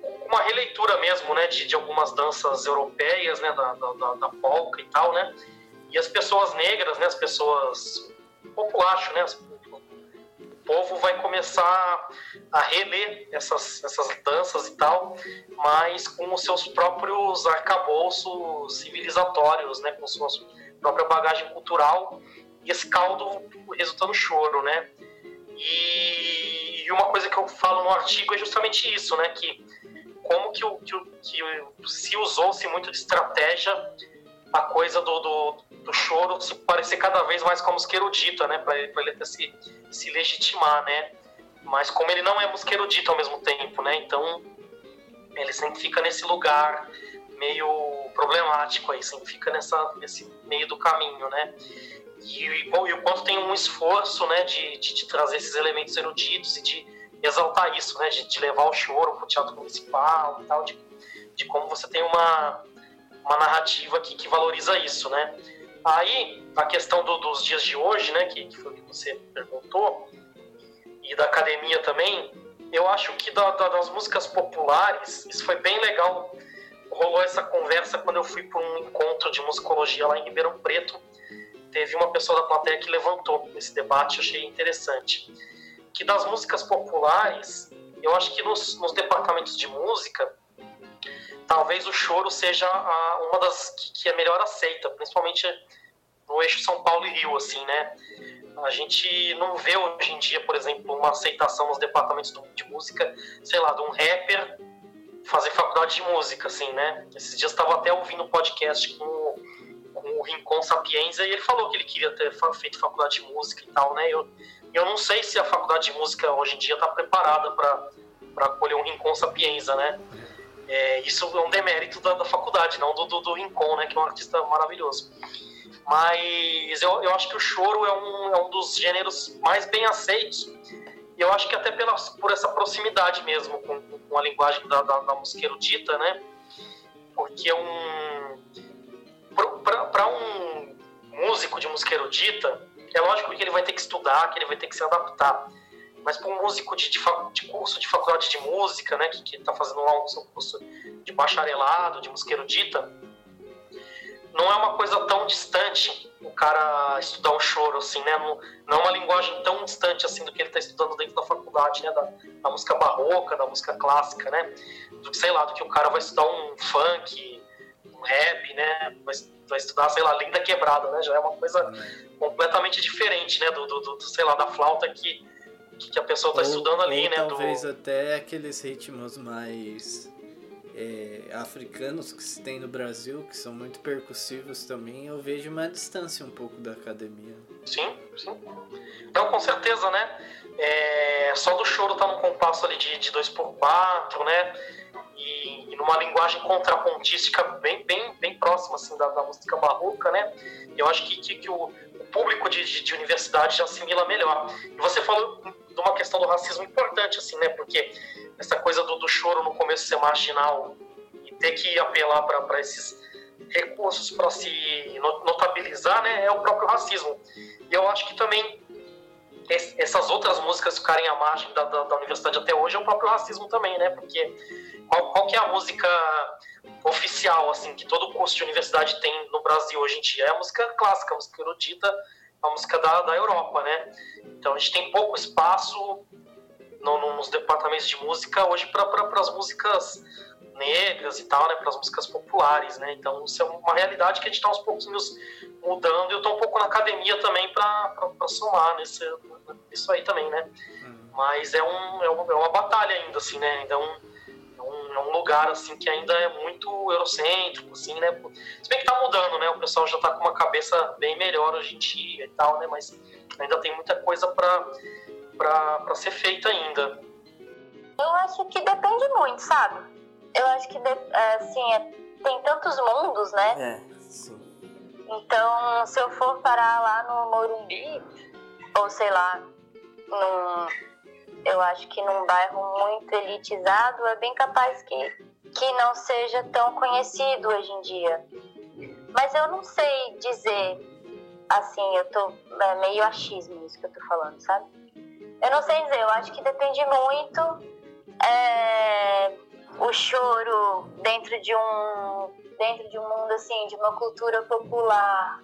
com uma releitura mesmo, né? De, de algumas danças europeias, né? Da, da, da polca e tal, né? E as pessoas negras, né? As pessoas populacho, né? As povo vai começar a reler essas, essas danças e tal, mas com os seus próprios arcabouços civilizatórios, né, com sua própria bagagem cultural, e esse caldo resulta no choro, né? E uma coisa que eu falo no artigo é justamente isso, né, que como que, o, que, o, que se usou-se muito de estratégia a coisa do, do, do, choro se parecer cada vez mais com a música erudita, né? Para ele, ele até se, se legitimar, né? Mas como ele não é música erudita ao mesmo tempo, né? Então ele sempre fica nesse lugar meio problemático aí, sempre fica nessa, nesse meio do caminho, né? E, e, e o quanto tem um esforço, né, de, de, de, trazer esses elementos eruditos e de exaltar isso, né, de, de levar o choro para o teatro municipal e tal, de, de como você tem uma uma narrativa que, que valoriza isso, né? Aí, a questão do, dos dias de hoje, né, que, que foi o que você perguntou, e da academia também, eu acho que da, da, das músicas populares, isso foi bem legal. Rolou essa conversa quando eu fui para um encontro de musicologia lá em Ribeirão Preto. Teve uma pessoa da plateia que levantou esse debate, eu achei interessante. Que das músicas populares, eu acho que nos, nos departamentos de música, talvez o choro seja a, uma das que, que, é melhor aceita, principalmente no eixo São Paulo e Rio, assim, né? A gente não vê hoje em dia, por exemplo, uma aceitação nos departamentos de música, sei lá, de um rapper fazer faculdade de música, assim, né? Esses dias estava até ouvindo um podcast com, com o Rincon Sapienza e ele falou que ele queria ter feito faculdade de música e tal, né? Eu, eu não sei se a faculdade de música hoje em dia está preparada para acolher um Rincon Sapienza, né? É, isso é um demérito da, da faculdade, não do, do, do, Rincon, né, que é um artista maravilhoso. Mas eu, eu acho que o choro é um, é um dos gêneros mais bem aceitos. E eu acho que até pela, por essa proximidade mesmo com, com a linguagem da, da, da música erudita, né? Porque é um. Para um músico de música erudita, é lógico que ele vai ter que estudar, que ele vai ter que se adaptar mas para um músico de, de, de, curso de faculdade de música, né, que está fazendo lá um seu curso de bacharelado, de música erudita, não é uma coisa tão distante o cara estudar o choro, assim, né? Não, não é uma linguagem tão distante assim do que ele está estudando dentro da faculdade, né? Da, da, música barroca, da música clássica, né? Do que, sei lá, do que o cara vai estudar um funk, um rap, né? Vai, vai estudar, sei lá, linda quebrada, né? Já é uma coisa completamente diferente, né? Do, do, do sei lá, da flauta que que a pessoa está estudando ali, ou né? Talvez do... até aqueles ritmos mais é, africanos que se tem no Brasil, que são muito percussivos também, eu vejo uma distância um pouco da academia. Sim, sim. Então, com certeza, né? É, só do choro tá num compasso ali de, de 2x4, né? E, e, numa linguagem contrapontística bem, bem, bem próxima assim, da, da música barroca, né? Eu acho que, que, que o, o, público de, de, de universidade já assimila melhor. E você falou de uma questão do racismo importante, assim, né? Porque essa coisa do, do choro no começo ser marginal e ter que apelar para esses recursos para se notabilizar, né? É o próprio racismo. E eu acho que também essas outras músicas ficarem à margem da, da, da, universidade até hoje é o próprio racismo também, né? Porque qual, qual que é a música oficial, assim, que todo curso de universidade tem no Brasil hoje em dia? É a música clássica, a música erudita, a música da, da Europa, né? Então a gente tem pouco espaço no, no, nos departamentos de música hoje para pra, as músicas negras e tal, né? Para as músicas populares, né? Então isso é uma realidade que a gente está aos pouquinhos mudando eu estou um pouco na academia também para somar nesse, nisso aí também, né? Uhum. Mas é, um, é, uma, é uma batalha ainda, assim, né? Ainda é um, é um lugar assim que ainda é muito eurocêntrico, assim, né? Se bem que tá mudando, né? O pessoal já tá com uma cabeça bem melhor hoje em dia e tal, né? Mas ainda tem muita coisa para ser feita ainda. Eu acho que depende muito, sabe? Eu acho que assim, é, tem tantos mundos, né? É, sim. Então, se eu for parar lá no Morumbi, ou sei lá, num eu acho que num bairro muito elitizado é bem capaz que, que não seja tão conhecido hoje em dia. Mas eu não sei dizer, assim, eu tô é meio achismo isso que eu tô falando, sabe? Eu não sei dizer, eu acho que depende muito é, o choro dentro de um dentro de um mundo assim, de uma cultura popular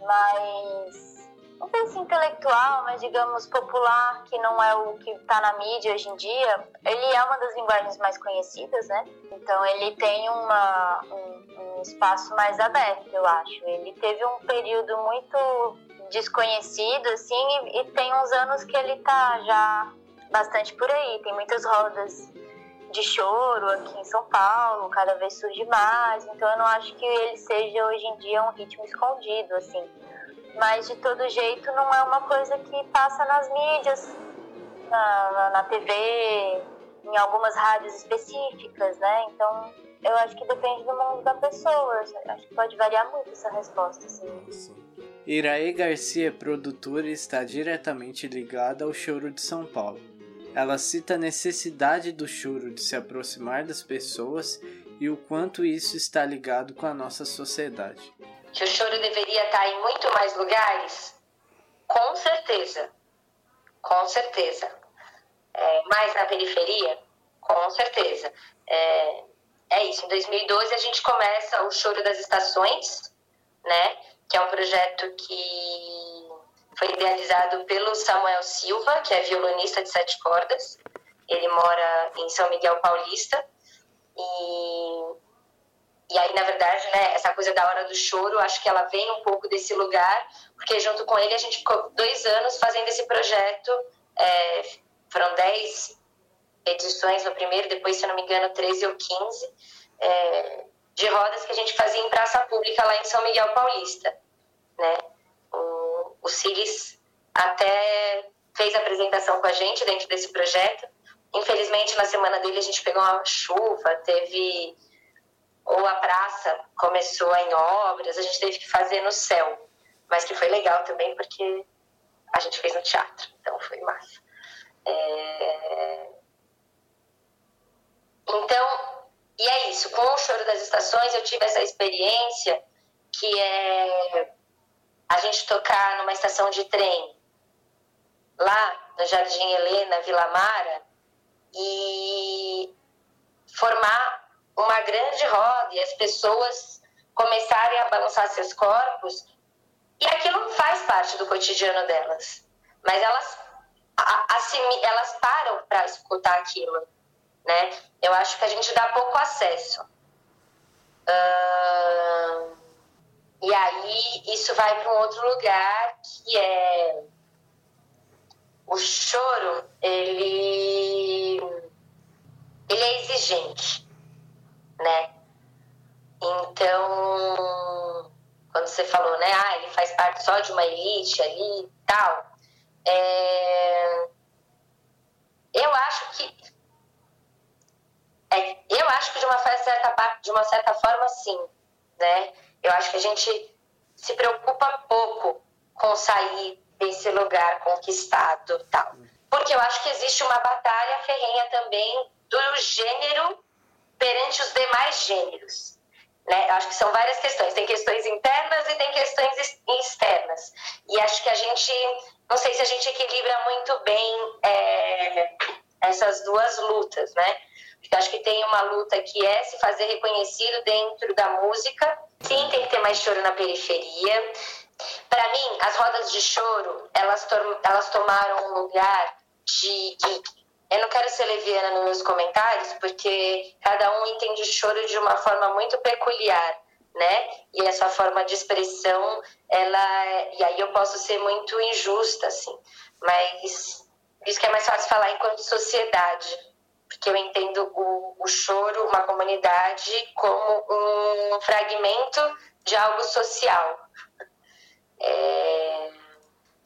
mais não sei se intelectual, mas digamos popular, que não é o que está na mídia hoje em dia, ele é uma das linguagens mais conhecidas, né? Então ele tem uma, um, um espaço mais aberto, eu acho. Ele teve um período muito desconhecido, assim, e, e tem uns anos que ele tá já bastante por aí. Tem muitas rodas de choro aqui em São Paulo, cada vez surge mais, então eu não acho que ele seja hoje em dia um ritmo escondido, assim mas de todo jeito não é uma coisa que passa nas mídias, na, na, TV, em algumas rádios específicas, né? Então eu acho que depende do mundo da pessoa. Acho que pode variar muito essa resposta, assim. Sim. Iraê Garcia, produtora, está diretamente ligada ao choro de São Paulo. Ela cita a necessidade do choro de se aproximar das pessoas e o quanto isso está ligado com a nossa sociedade que o choro deveria estar em muito mais lugares? Com certeza, com certeza. É, mais na periferia? Com certeza. É, é isso, em 2012 a gente começa o Choro das Estações, né? Que é um projeto que foi idealizado pelo Samuel Silva, que é violonista de sete cordas. Ele mora em São Miguel Paulista. E e aí, na verdade, né, essa coisa da hora do choro, acho que ela vem um pouco desse lugar, porque junto com ele a gente ficou dois anos fazendo esse projeto. É, foram dez edições no primeiro, depois, se eu não me engano, 13 ou 15, é, de rodas que a gente fazia em praça pública lá em São Miguel Paulista. Né? O, o Cilis até fez a apresentação com a gente dentro desse projeto. Infelizmente, na semana dele, a gente pegou uma chuva, teve ou a praça começou em obras, a gente teve que fazer no céu, mas que foi legal também porque a gente fez no teatro, então foi massa. É... Então, e é isso, com o Choro das Estações eu tive essa experiência que é a gente tocar numa estação de trem lá no Jardim Helena, Vila Mara, e formar uma grande roda e as pessoas começarem a balançar seus corpos, e aquilo faz parte do cotidiano delas. Mas elas, assim, elas param para escutar aquilo. Né? Eu acho que a gente dá pouco acesso. Uh, e aí isso vai para um outro lugar que é o choro, ele, ele é exigente né? Então, quando você falou, né, ah, ele faz parte só de uma elite ali e tal, é... eu acho que é, eu acho que de uma certa de uma certa forma sim, né? Eu acho que a gente se preocupa pouco com sair desse lugar conquistado, tal. Porque eu acho que existe uma batalha ferrenha também do gênero perante os demais gêneros. Né? Acho que são várias questões. Tem questões internas e tem questões externas. E acho que a gente, não sei se a gente equilibra muito bem é, essas duas lutas, né? Porque acho que tem uma luta que é se fazer reconhecido dentro da música. Sim, tem que ter mais choro na periferia. Para mim, as rodas de choro, elas, elas tomaram um lugar de, de eu não quero ser leviana nos meus comentários, porque cada um entende o choro de uma forma muito peculiar, né? E essa forma de expressão, ela, é, e aí eu posso ser muito injusta, assim, mas isso que é mais fácil falar enquanto sociedade, porque eu entendo o, o choro, uma comunidade, como um fragmento de algo social. É...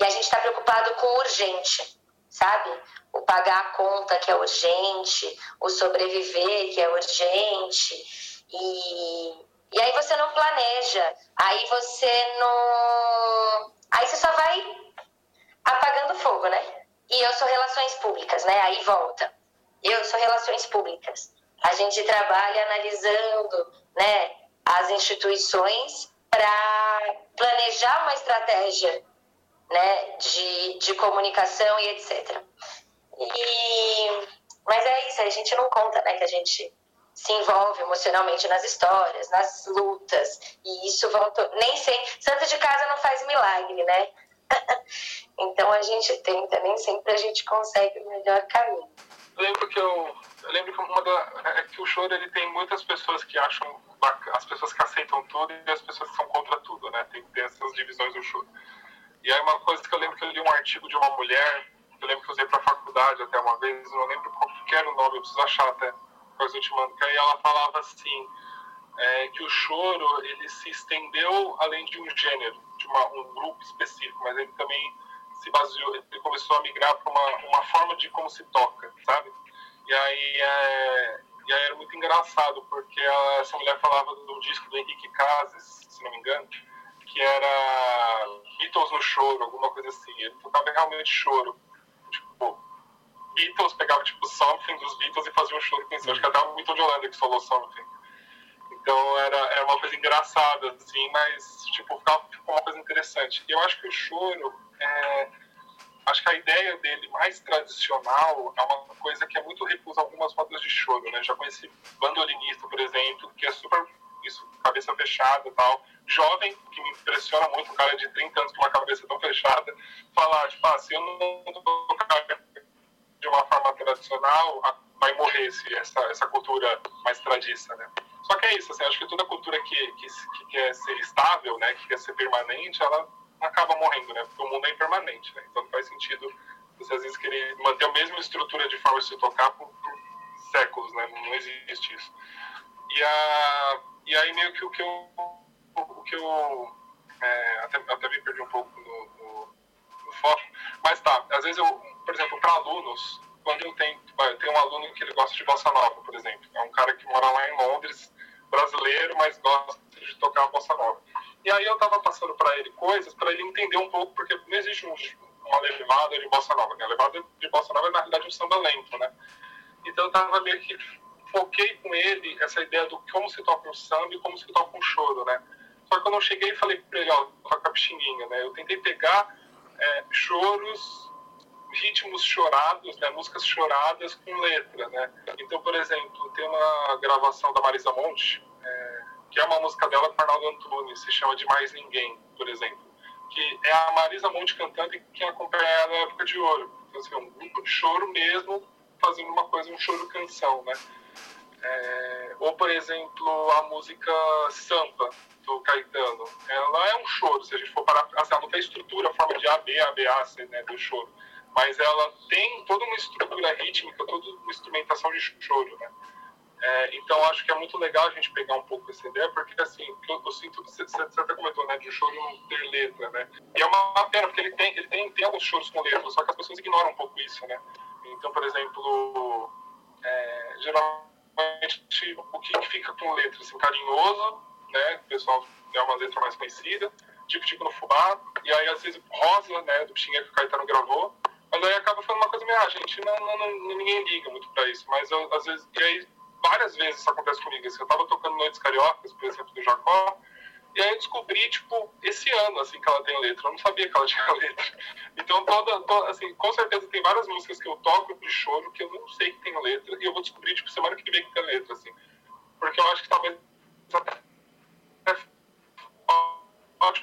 E a gente está preocupado com o urgente, sabe? o pagar a conta que é urgente, o sobreviver que é urgente. E, e aí você não planeja, aí você não. Aí você só vai apagando fogo, né? E eu sou relações públicas, né? Aí volta. Eu sou relações públicas. A gente trabalha analisando né, as instituições para planejar uma estratégia né, de, de comunicação e etc. E, mas é isso, a gente não conta, né, que a gente se envolve emocionalmente nas histórias, nas lutas, e isso vão nem sempre. Santo de casa não faz milagre, né? então a gente tenta, nem sempre a gente consegue o melhor caminho. Eu lembro que eu, eu lembro que uma da, é que o choro ele tem muitas pessoas que acham as pessoas que aceitam tudo e as pessoas que são contra tudo, né? Tem, tem essas divisões do choro. E aí uma coisa que eu lembro que eu li um artigo de uma mulher, eu lembro que eu usei para faculdade até uma vez, eu não lembro qual que era o nome, eu preciso achar até, depois eu te mando, que aí ela falava assim, é, que o choro ele se estendeu além de um gênero, de uma, um grupo específico, mas ele também se baseou, ele começou a migrar para uma, uma forma de como se toca, sabe? E aí, é, e aí era muito engraçado, porque essa mulher falava do disco do Henrique Cases, se não me engano, que era Beatles no choro, alguma coisa assim. Ele tocava realmente choro. Tipo, Beatles pegava tipo Something dos Beatles e fazia um choro com isso. Acho que até o de Holanda que falou Something. Então era, era uma coisa engraçada, assim, mas tipo, ficava, ficou uma coisa interessante. Eu acho que o choro, é, acho que a ideia dele mais tradicional é uma coisa que é muito recusa algumas rodas de choro, né? Já conheci bandolinista, por exemplo, que é super isso, cabeça fechada e tal. Jovem, que me impressiona muito, um cara de 30 anos com uma cabeça tão fechada, falar, tipo, ah, se eu não tocar de uma forma tradicional, vai morrer esse, essa, essa cultura mais tradiça, né? Só que é isso, assim, acho que toda cultura que, que, que quer ser estável, né, que quer ser permanente, ela acaba morrendo, né? Porque o mundo é impermanente, né? Então não faz sentido você às vezes querer manter a mesma estrutura de forma de se tocar por, por séculos, né? Não existe isso. E, a, e aí meio que o que eu, o que eu é, até, até me perdi um pouco no, no, no, foco, mas tá, às vezes eu, por exemplo, para alunos, quando eu tenho, eu tenho um aluno que ele gosta de bossa nova, por exemplo, é um cara que mora lá em Londres, brasileiro, mas gosta de tocar bossa nova. E aí eu tava passando para ele coisas para ele entender um pouco, porque não existe um, uma levada de bossa nova, né? A levada de bossa nova é na realidade um samba lento, né? Então eu tava meio que foquei com ele essa ideia do como se toca um samba e como se toca um choro, né? Só que eu não cheguei e falei para ele, ó, toca a pixinguinha, né? Eu tentei pegar é, choros, ritmos chorados, né? Músicas choradas com letra, né? Então, por exemplo, tem uma gravação da Marisa Monte, é, que é uma música dela com Arnaldo Antunes, se chama De Mais Ninguém, por exemplo. Que é a Marisa Monte cantando e quem acompanha ela na época de ouro. Então, assim, é um de choro mesmo, fazendo uma coisa, um choro-canção, né? É, ou, por exemplo, a música Sampa, do Caetano. Ela é um choro, se a gente for parar, assim, ela não tem estrutura, a forma de A, B, A, B, A, C, né, do choro. Mas ela tem toda uma estrutura rítmica, toda uma instrumentação de choro, né? É, então, acho que é muito legal a gente pegar um pouco essa ideia, porque, assim, eu, eu sinto, você, você até comentou, né, de choro não ter letra, né? E é uma pena, porque ele tem, ele tem, tem alguns choros com letra, só que as pessoas ignoram um pouco isso, né? Então, por exemplo, é, geralmente o que fica com letra assim, carinhoso, né? O pessoal é uma letra mais conhecida, tipo tipo no fubá, e aí às vezes rosa, né? Do Xingué que o Caetano gravou, mas aí acaba falando uma coisa meio, ah, gente, não, não, não, ninguém liga muito pra isso, mas eu, às vezes, e aí várias vezes isso acontece comigo, assim, eu tava tocando Noites Cariocas, por exemplo, do Jacó, e aí eu descobri, tipo, esse ano, assim, que ela tem letra. Eu não sabia que ela tinha letra. Então, toda, toda, assim, com certeza tem várias músicas que eu toco de choro que eu não sei que tem letra. E eu vou descobrir, tipo, semana que vem que tem letra, assim. Porque eu acho que talvez até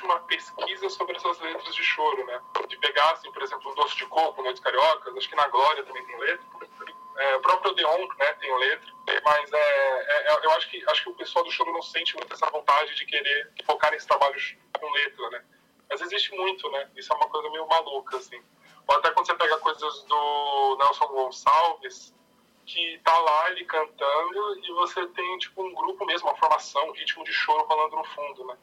uma pesquisa sobre essas letras de choro, né? De pegar, assim, por exemplo, um doce de coco, Noites Cariocas, acho que na Glória também tem letra. É, o próprio Odeon, né, tem letra, mas é, é, é, eu acho que, acho que o pessoal do choro não sente muito essa vontade de querer focar nesse trabalho com letra, né? Mas existe muito, né? Isso é uma coisa meio maluca, assim. Ou até quando você pega coisas do Nelson Gonçalves, que tá lá ele cantando e você tem, tipo, um grupo mesmo, uma formação, um ritmo de choro rolando no fundo, né?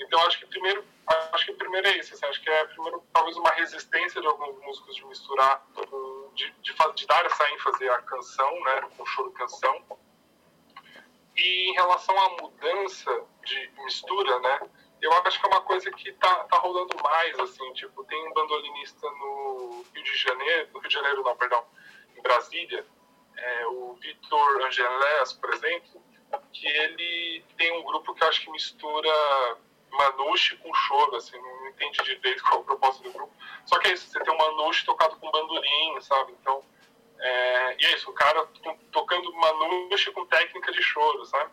Então acho que primeiro, acho que primeiro é isso, assim, acho que é primeiro talvez uma resistência de alguns músicos de misturar, de, de, de dar essa ênfase à canção, né, com choro canção. E em relação à mudança de mistura, né, eu acho que é uma coisa que tá, tá rolando mais, assim, tipo, tem um bandolinista no Rio de Janeiro, no Rio de Janeiro não, perdão, em Brasília, é, o Vitor Angelés, por exemplo, que ele tem um grupo que eu acho que mistura Manouche com choro, assim, entendi direito qual é o propósito do grupo. Só que é isso, você tem um Manouche tocado com bandolim, sabe? Então, é, e é isso, o cara tocando Manouche com técnica de choro, sabe?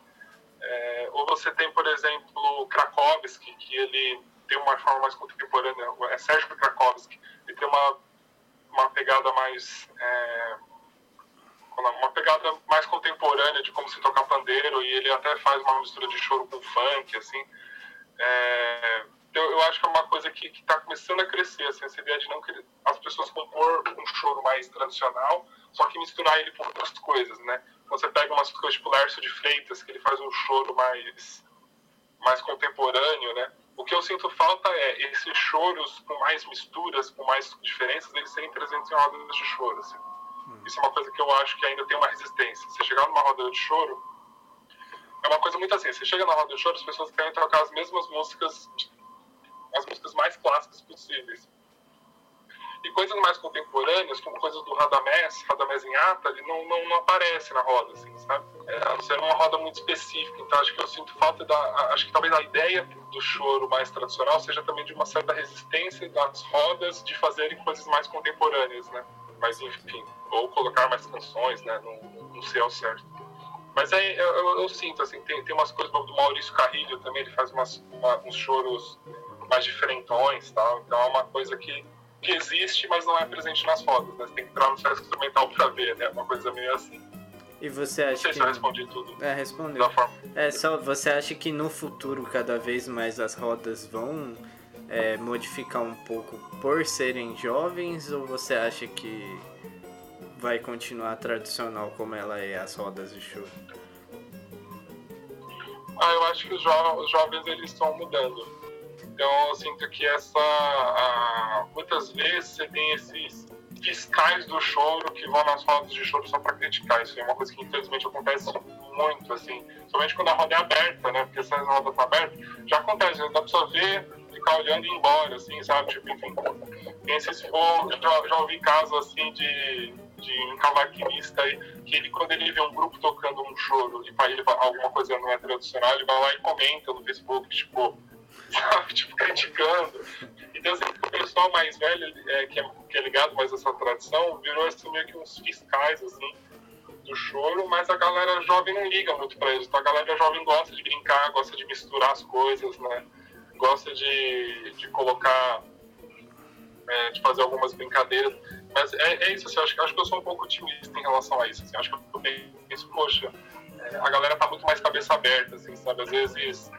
É, ou você tem, por exemplo, Krakowski, que ele tem uma forma mais contemporânea, é Sérgio Krakowski, ele tem uma, uma pegada mais. É, uma pegada mais contemporânea de como se tocar pandeiro, e ele até faz uma mistura de choro com funk, assim. É, eu, eu, acho que é uma coisa que está começando a crescer, assim, essa ideia de não querer as pessoas compor um choro mais tradicional, só que misturar ele com outras coisas, né? Você pega umas coisas tipo Lércio de Freitas, que ele faz um choro mais, mais contemporâneo, né? O que eu sinto falta é esses choros com mais misturas, com mais diferenças, eles serem presentes em rodas de choro, assim. Hum. Isso é uma coisa que eu acho que ainda tem uma resistência. Você chegar numa roda de choro, é uma coisa muito assim, você chega na roda de choro, as pessoas querem tocar as mesmas músicas as músicas mais clássicas possíveis. E coisas mais contemporâneas, como coisas do Radamés, Radamés em Ata, ele não, não, não aparece na roda, assim, sabe? É, ser uma roda muito específica. Então, acho que eu sinto falta da. Acho que talvez a ideia do choro mais tradicional seja também de uma certa resistência das rodas de fazerem coisas mais contemporâneas, né? Mas, enfim, ou colocar mais canções, né? Não, não sei ao certo. Mas é, eu, eu, eu, sinto, assim, tem, tem umas coisas do Maurício Carrilho também, ele faz umas, uma, uns choros mais diferentões tal. Então é uma coisa que, que existe, mas não é presente nas fotos. Né? Você tem que entrar no site instrumental para ver, né? Uma coisa meio assim. E você acha não sei que... se eu respondi tudo. É, respondeu. Da forma... É, só você acha que no futuro cada vez mais as rodas vão é, modificar um pouco por serem jovens ou você acha que vai continuar tradicional como ela é as rodas de show? Ah, eu acho que os, jo os jovens eles estão mudando então eu sinto que essa. A, muitas vezes você tem esses fiscais do choro que vão nas rodas de choro só para criticar. Isso é uma coisa que infelizmente acontece muito, assim, somente quando a roda é aberta, né? Porque se a roda tá aberta, já acontece, dá pra só ver, ficar olhando e ir embora, assim, sabe? Tipo, enfim, tem esses já, já ouvi casos assim de, de um cavaquinista aí, que ele, quando ele vê um grupo tocando um choro e para ele alguma coisa não é tradicional, ele vai lá e comenta no Facebook, tipo, sabe? Tipo, criticando. Então, assim, o pessoal mais velho, é, que, é, que é ligado mais a essa tradição, virou assim, meio que uns fiscais, assim, do choro, mas a galera jovem não liga muito pra isso. Então, a galera jovem gosta de brincar, gosta de misturar as coisas, né? Gosta de, de colocar, é, de fazer algumas brincadeiras. Mas é, é isso, assim, acho, acho que eu sou um pouco otimista em relação a isso. Assim, acho que eu penso, poxa, é, a galera tá muito mais cabeça aberta, assim, sabe? Às vezes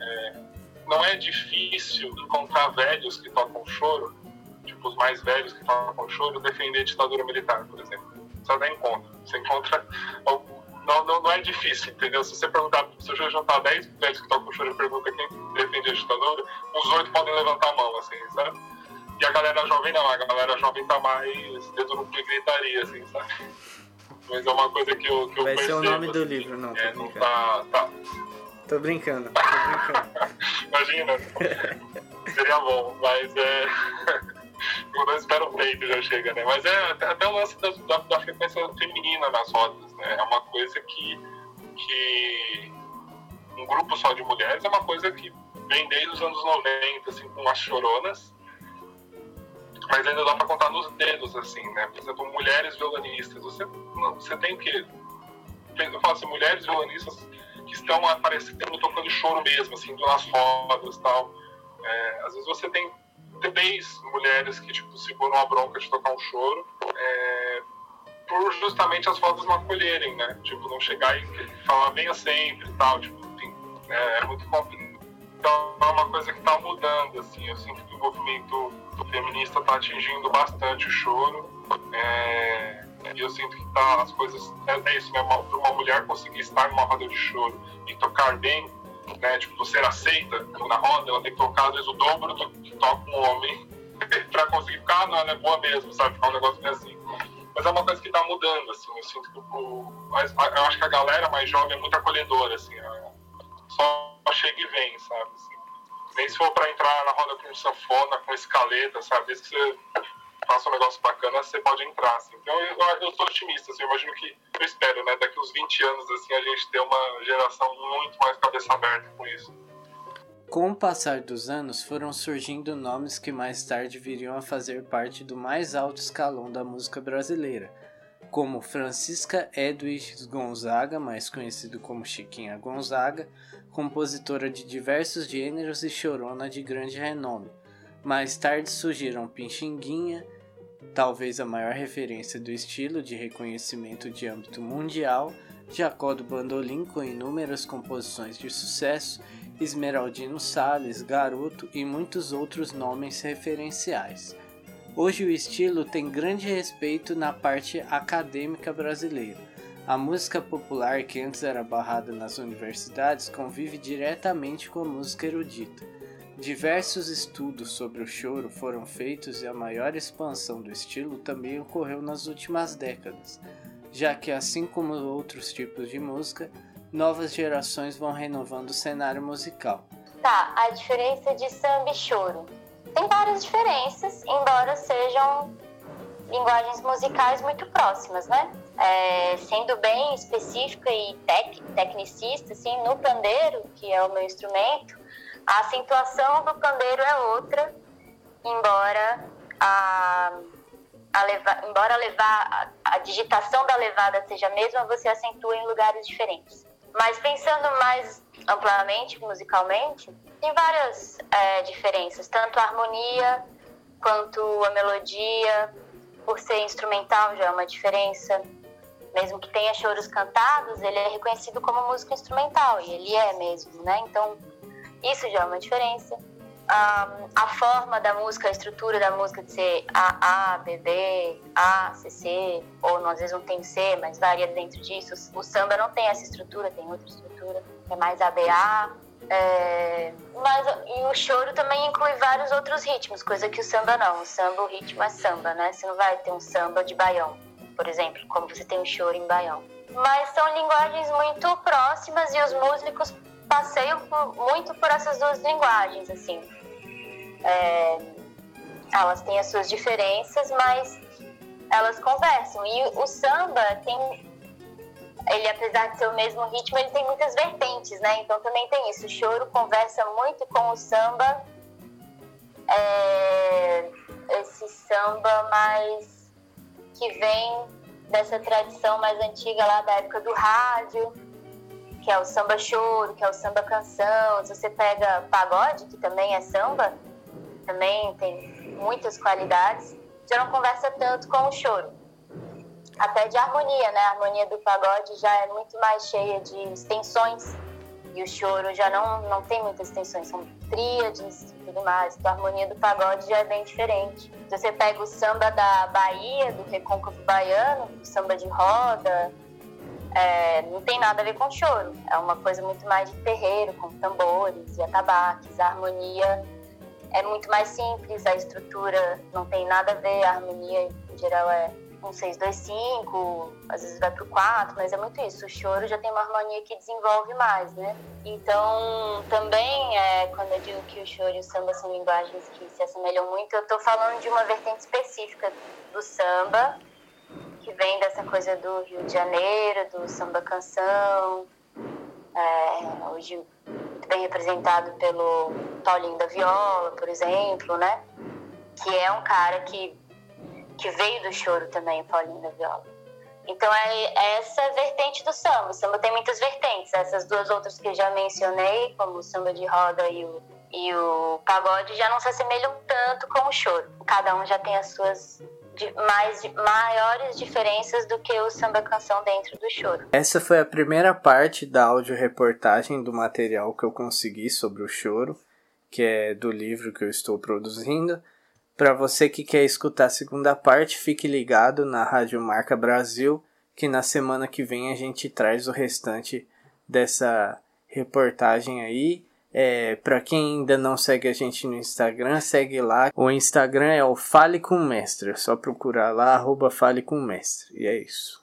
é, não é difícil encontrar velhos que tocam choro, tipo os mais velhos que tocam choro, defender a ditadura militar, por exemplo. Você não encontra. Você encontra. Não, não, não é difícil, entendeu? Se você perguntar, se eu juntar 10 velhos que tocam choro e pergunta quem defende a ditadura, os oito podem levantar a mão, assim, sabe? E a galera jovem não, a galera jovem tá mais dedo no gritaria, assim, sabe? Mas é uma coisa que eu, que eu Vai percebo. ser o nome assim, do livro, não. É, não tá, tá, Tô brincando, tô brincando. Imagina. Seria bom, mas é. Não espero o peito já chega, né? Mas é até o lance da, da, da, frequência feminina nas rodas, né? É uma coisa que, que um grupo só de mulheres é uma coisa que vem desde os anos 90, assim, com as choronas. Mas ainda dá pra contar nos dedos, assim, né? Por exemplo, mulheres violonistas. Você, você tem que. Eu falo assim, mulheres violonistas que estão aparecendo tocando choro mesmo, assim, nas rodas e tal. É, às vezes você tem três mulheres que, tipo, seguram a bronca de tocar um choro, é, por justamente as rodas não acolherem, né? Tipo, não chegar e falar venha sempre e tal, tipo, enfim, é, é muito complicado. Então, é uma coisa que está mudando, assim, eu sinto que o movimento feminista está atingindo bastante o choro. É, eu sinto que tá, as coisas. É, é isso, né? Para uma mulher conseguir estar numa roda de choro e tocar bem, né? Tipo, ser aceita na roda, ela tem que tocar, às vezes, o dobro do que toca um homem para conseguir ficar, ah, não, ela é boa mesmo, sabe? Ficar um negócio meio assim. Mas é uma coisa que tá mudando, assim. Eu sinto que o. Eu acho que a galera mais jovem é muito acolhedora, assim. Só chega e vem, sabe? Assim. Nem se for para entrar na roda com sanfona, com escaleta, sabe? Desde que você faça um negócio bacana, você pode entrar, assim. Então eu, eu sou otimista, assim, eu imagino que, eu espero, né, daqui uns 20 anos, assim, a gente ter uma geração muito mais cabeça aberta com isso. Com o passar dos anos, foram surgindo nomes que mais tarde viriam a fazer parte do mais alto escalão da música brasileira, como Francisca Edwiges Gonzaga, mais conhecido como Chiquinha Gonzaga, compositora de diversos gêneros e chorona de grande renome. Mais tarde surgiram Pixinguinha, talvez a maior referência do estilo de reconhecimento de âmbito mundial, Jacó do Bandolim com inúmeras composições de sucesso, Esmeraldino Sales, Garoto e muitos outros nomes referenciais. Hoje o estilo tem grande respeito na parte acadêmica brasileira. A música popular, que antes era barrada nas universidades, convive diretamente com a música erudita. Diversos estudos sobre o choro foram feitos e a maior expansão do estilo também ocorreu nas últimas décadas, já que, assim como outros tipos de música, novas gerações vão renovando o cenário musical. Tá, a diferença de samba e choro. Tem várias diferenças, embora sejam linguagens musicais muito próximas, né? É, sendo bem específica e tec, tecnicista, assim, no pandeiro, que é o meu instrumento, a acentuação do pandeiro é outra, embora a, a leva, embora levar, a, a digitação da levada seja a mesma, você acentua em lugares diferentes. Mas pensando mais amplamente, musicalmente, tem várias é, diferenças, tanto a harmonia quanto a melodia, por ser instrumental já é uma diferença. Mesmo que tenha choros cantados, ele é reconhecido como música instrumental, e ele é mesmo, né? Então, isso já é uma diferença. Um, a forma da música, a estrutura da música de ser A, A, B, B, A, C, C, ou às vezes não tem C, mas varia dentro disso. O samba não tem essa estrutura, tem outra estrutura, é mais ABA. É, mas e o choro também inclui vários outros ritmos, coisa que o samba não. O samba, o ritmo é samba, né? Você não vai ter um samba de baião, por exemplo, como você tem um choro em baião. Mas são linguagens muito próximas e os músicos passeio por, muito por essas duas linguagens, assim. É, elas têm as suas diferenças, mas elas conversam. E o samba tem, ele apesar de ser o mesmo ritmo, ele tem muitas vertentes, né? Então também tem isso. O choro conversa muito com o samba, é, esse samba mais que vem dessa tradição mais antiga lá da época do rádio que é o samba choro, que é o samba canção. Se você pega pagode, que também é samba, também tem muitas qualidades, já não conversa tanto com o choro. Até de harmonia, né? A harmonia do pagode já é muito mais cheia de extensões e o choro já não, não tem muitas extensões, são tríades e tudo mais. Então a harmonia do pagode já é bem diferente. Se você pega o samba da Bahia, do recôncavo baiano, o samba de roda, é, não tem nada a ver com choro. É uma coisa muito mais de terreiro, com tambores e atabaques. A harmonia é muito mais simples, a estrutura não tem nada a ver, a harmonia em geral é um 6, 2, 5, às vezes vai pro 4, mas é muito isso. O choro já tem uma harmonia que desenvolve mais, né? Então, também, é, quando eu digo que o choro e o samba são linguagens que se assemelham muito, eu tô falando de uma vertente específica do samba, que vem dessa coisa do Rio de Janeiro, do samba canção, é, hoje muito bem representado pelo Paulinho da Viola, por exemplo, né? Que é um cara que, que veio do choro também, o Paulinho da Viola. Então é, é essa vertente do samba. O samba tem muitas vertentes. Essas duas outras que eu já mencionei, como o samba de roda e o, e o pagode, já não se assemelham tanto com o choro. Cada um já tem as suas de mais de maiores diferenças do que o samba canção dentro do choro. Essa foi a primeira parte da audioreportagem do material que eu consegui sobre o choro, que é do livro que eu estou produzindo. Para você que quer escutar a segunda parte, fique ligado na Rádio Marca Brasil, que na semana que vem a gente traz o restante dessa reportagem aí. É, para quem ainda não segue a gente no Instagram, segue lá. O Instagram é o Fale com Mestre. É só procurar lá, arroba Fale com Mestre. E é isso.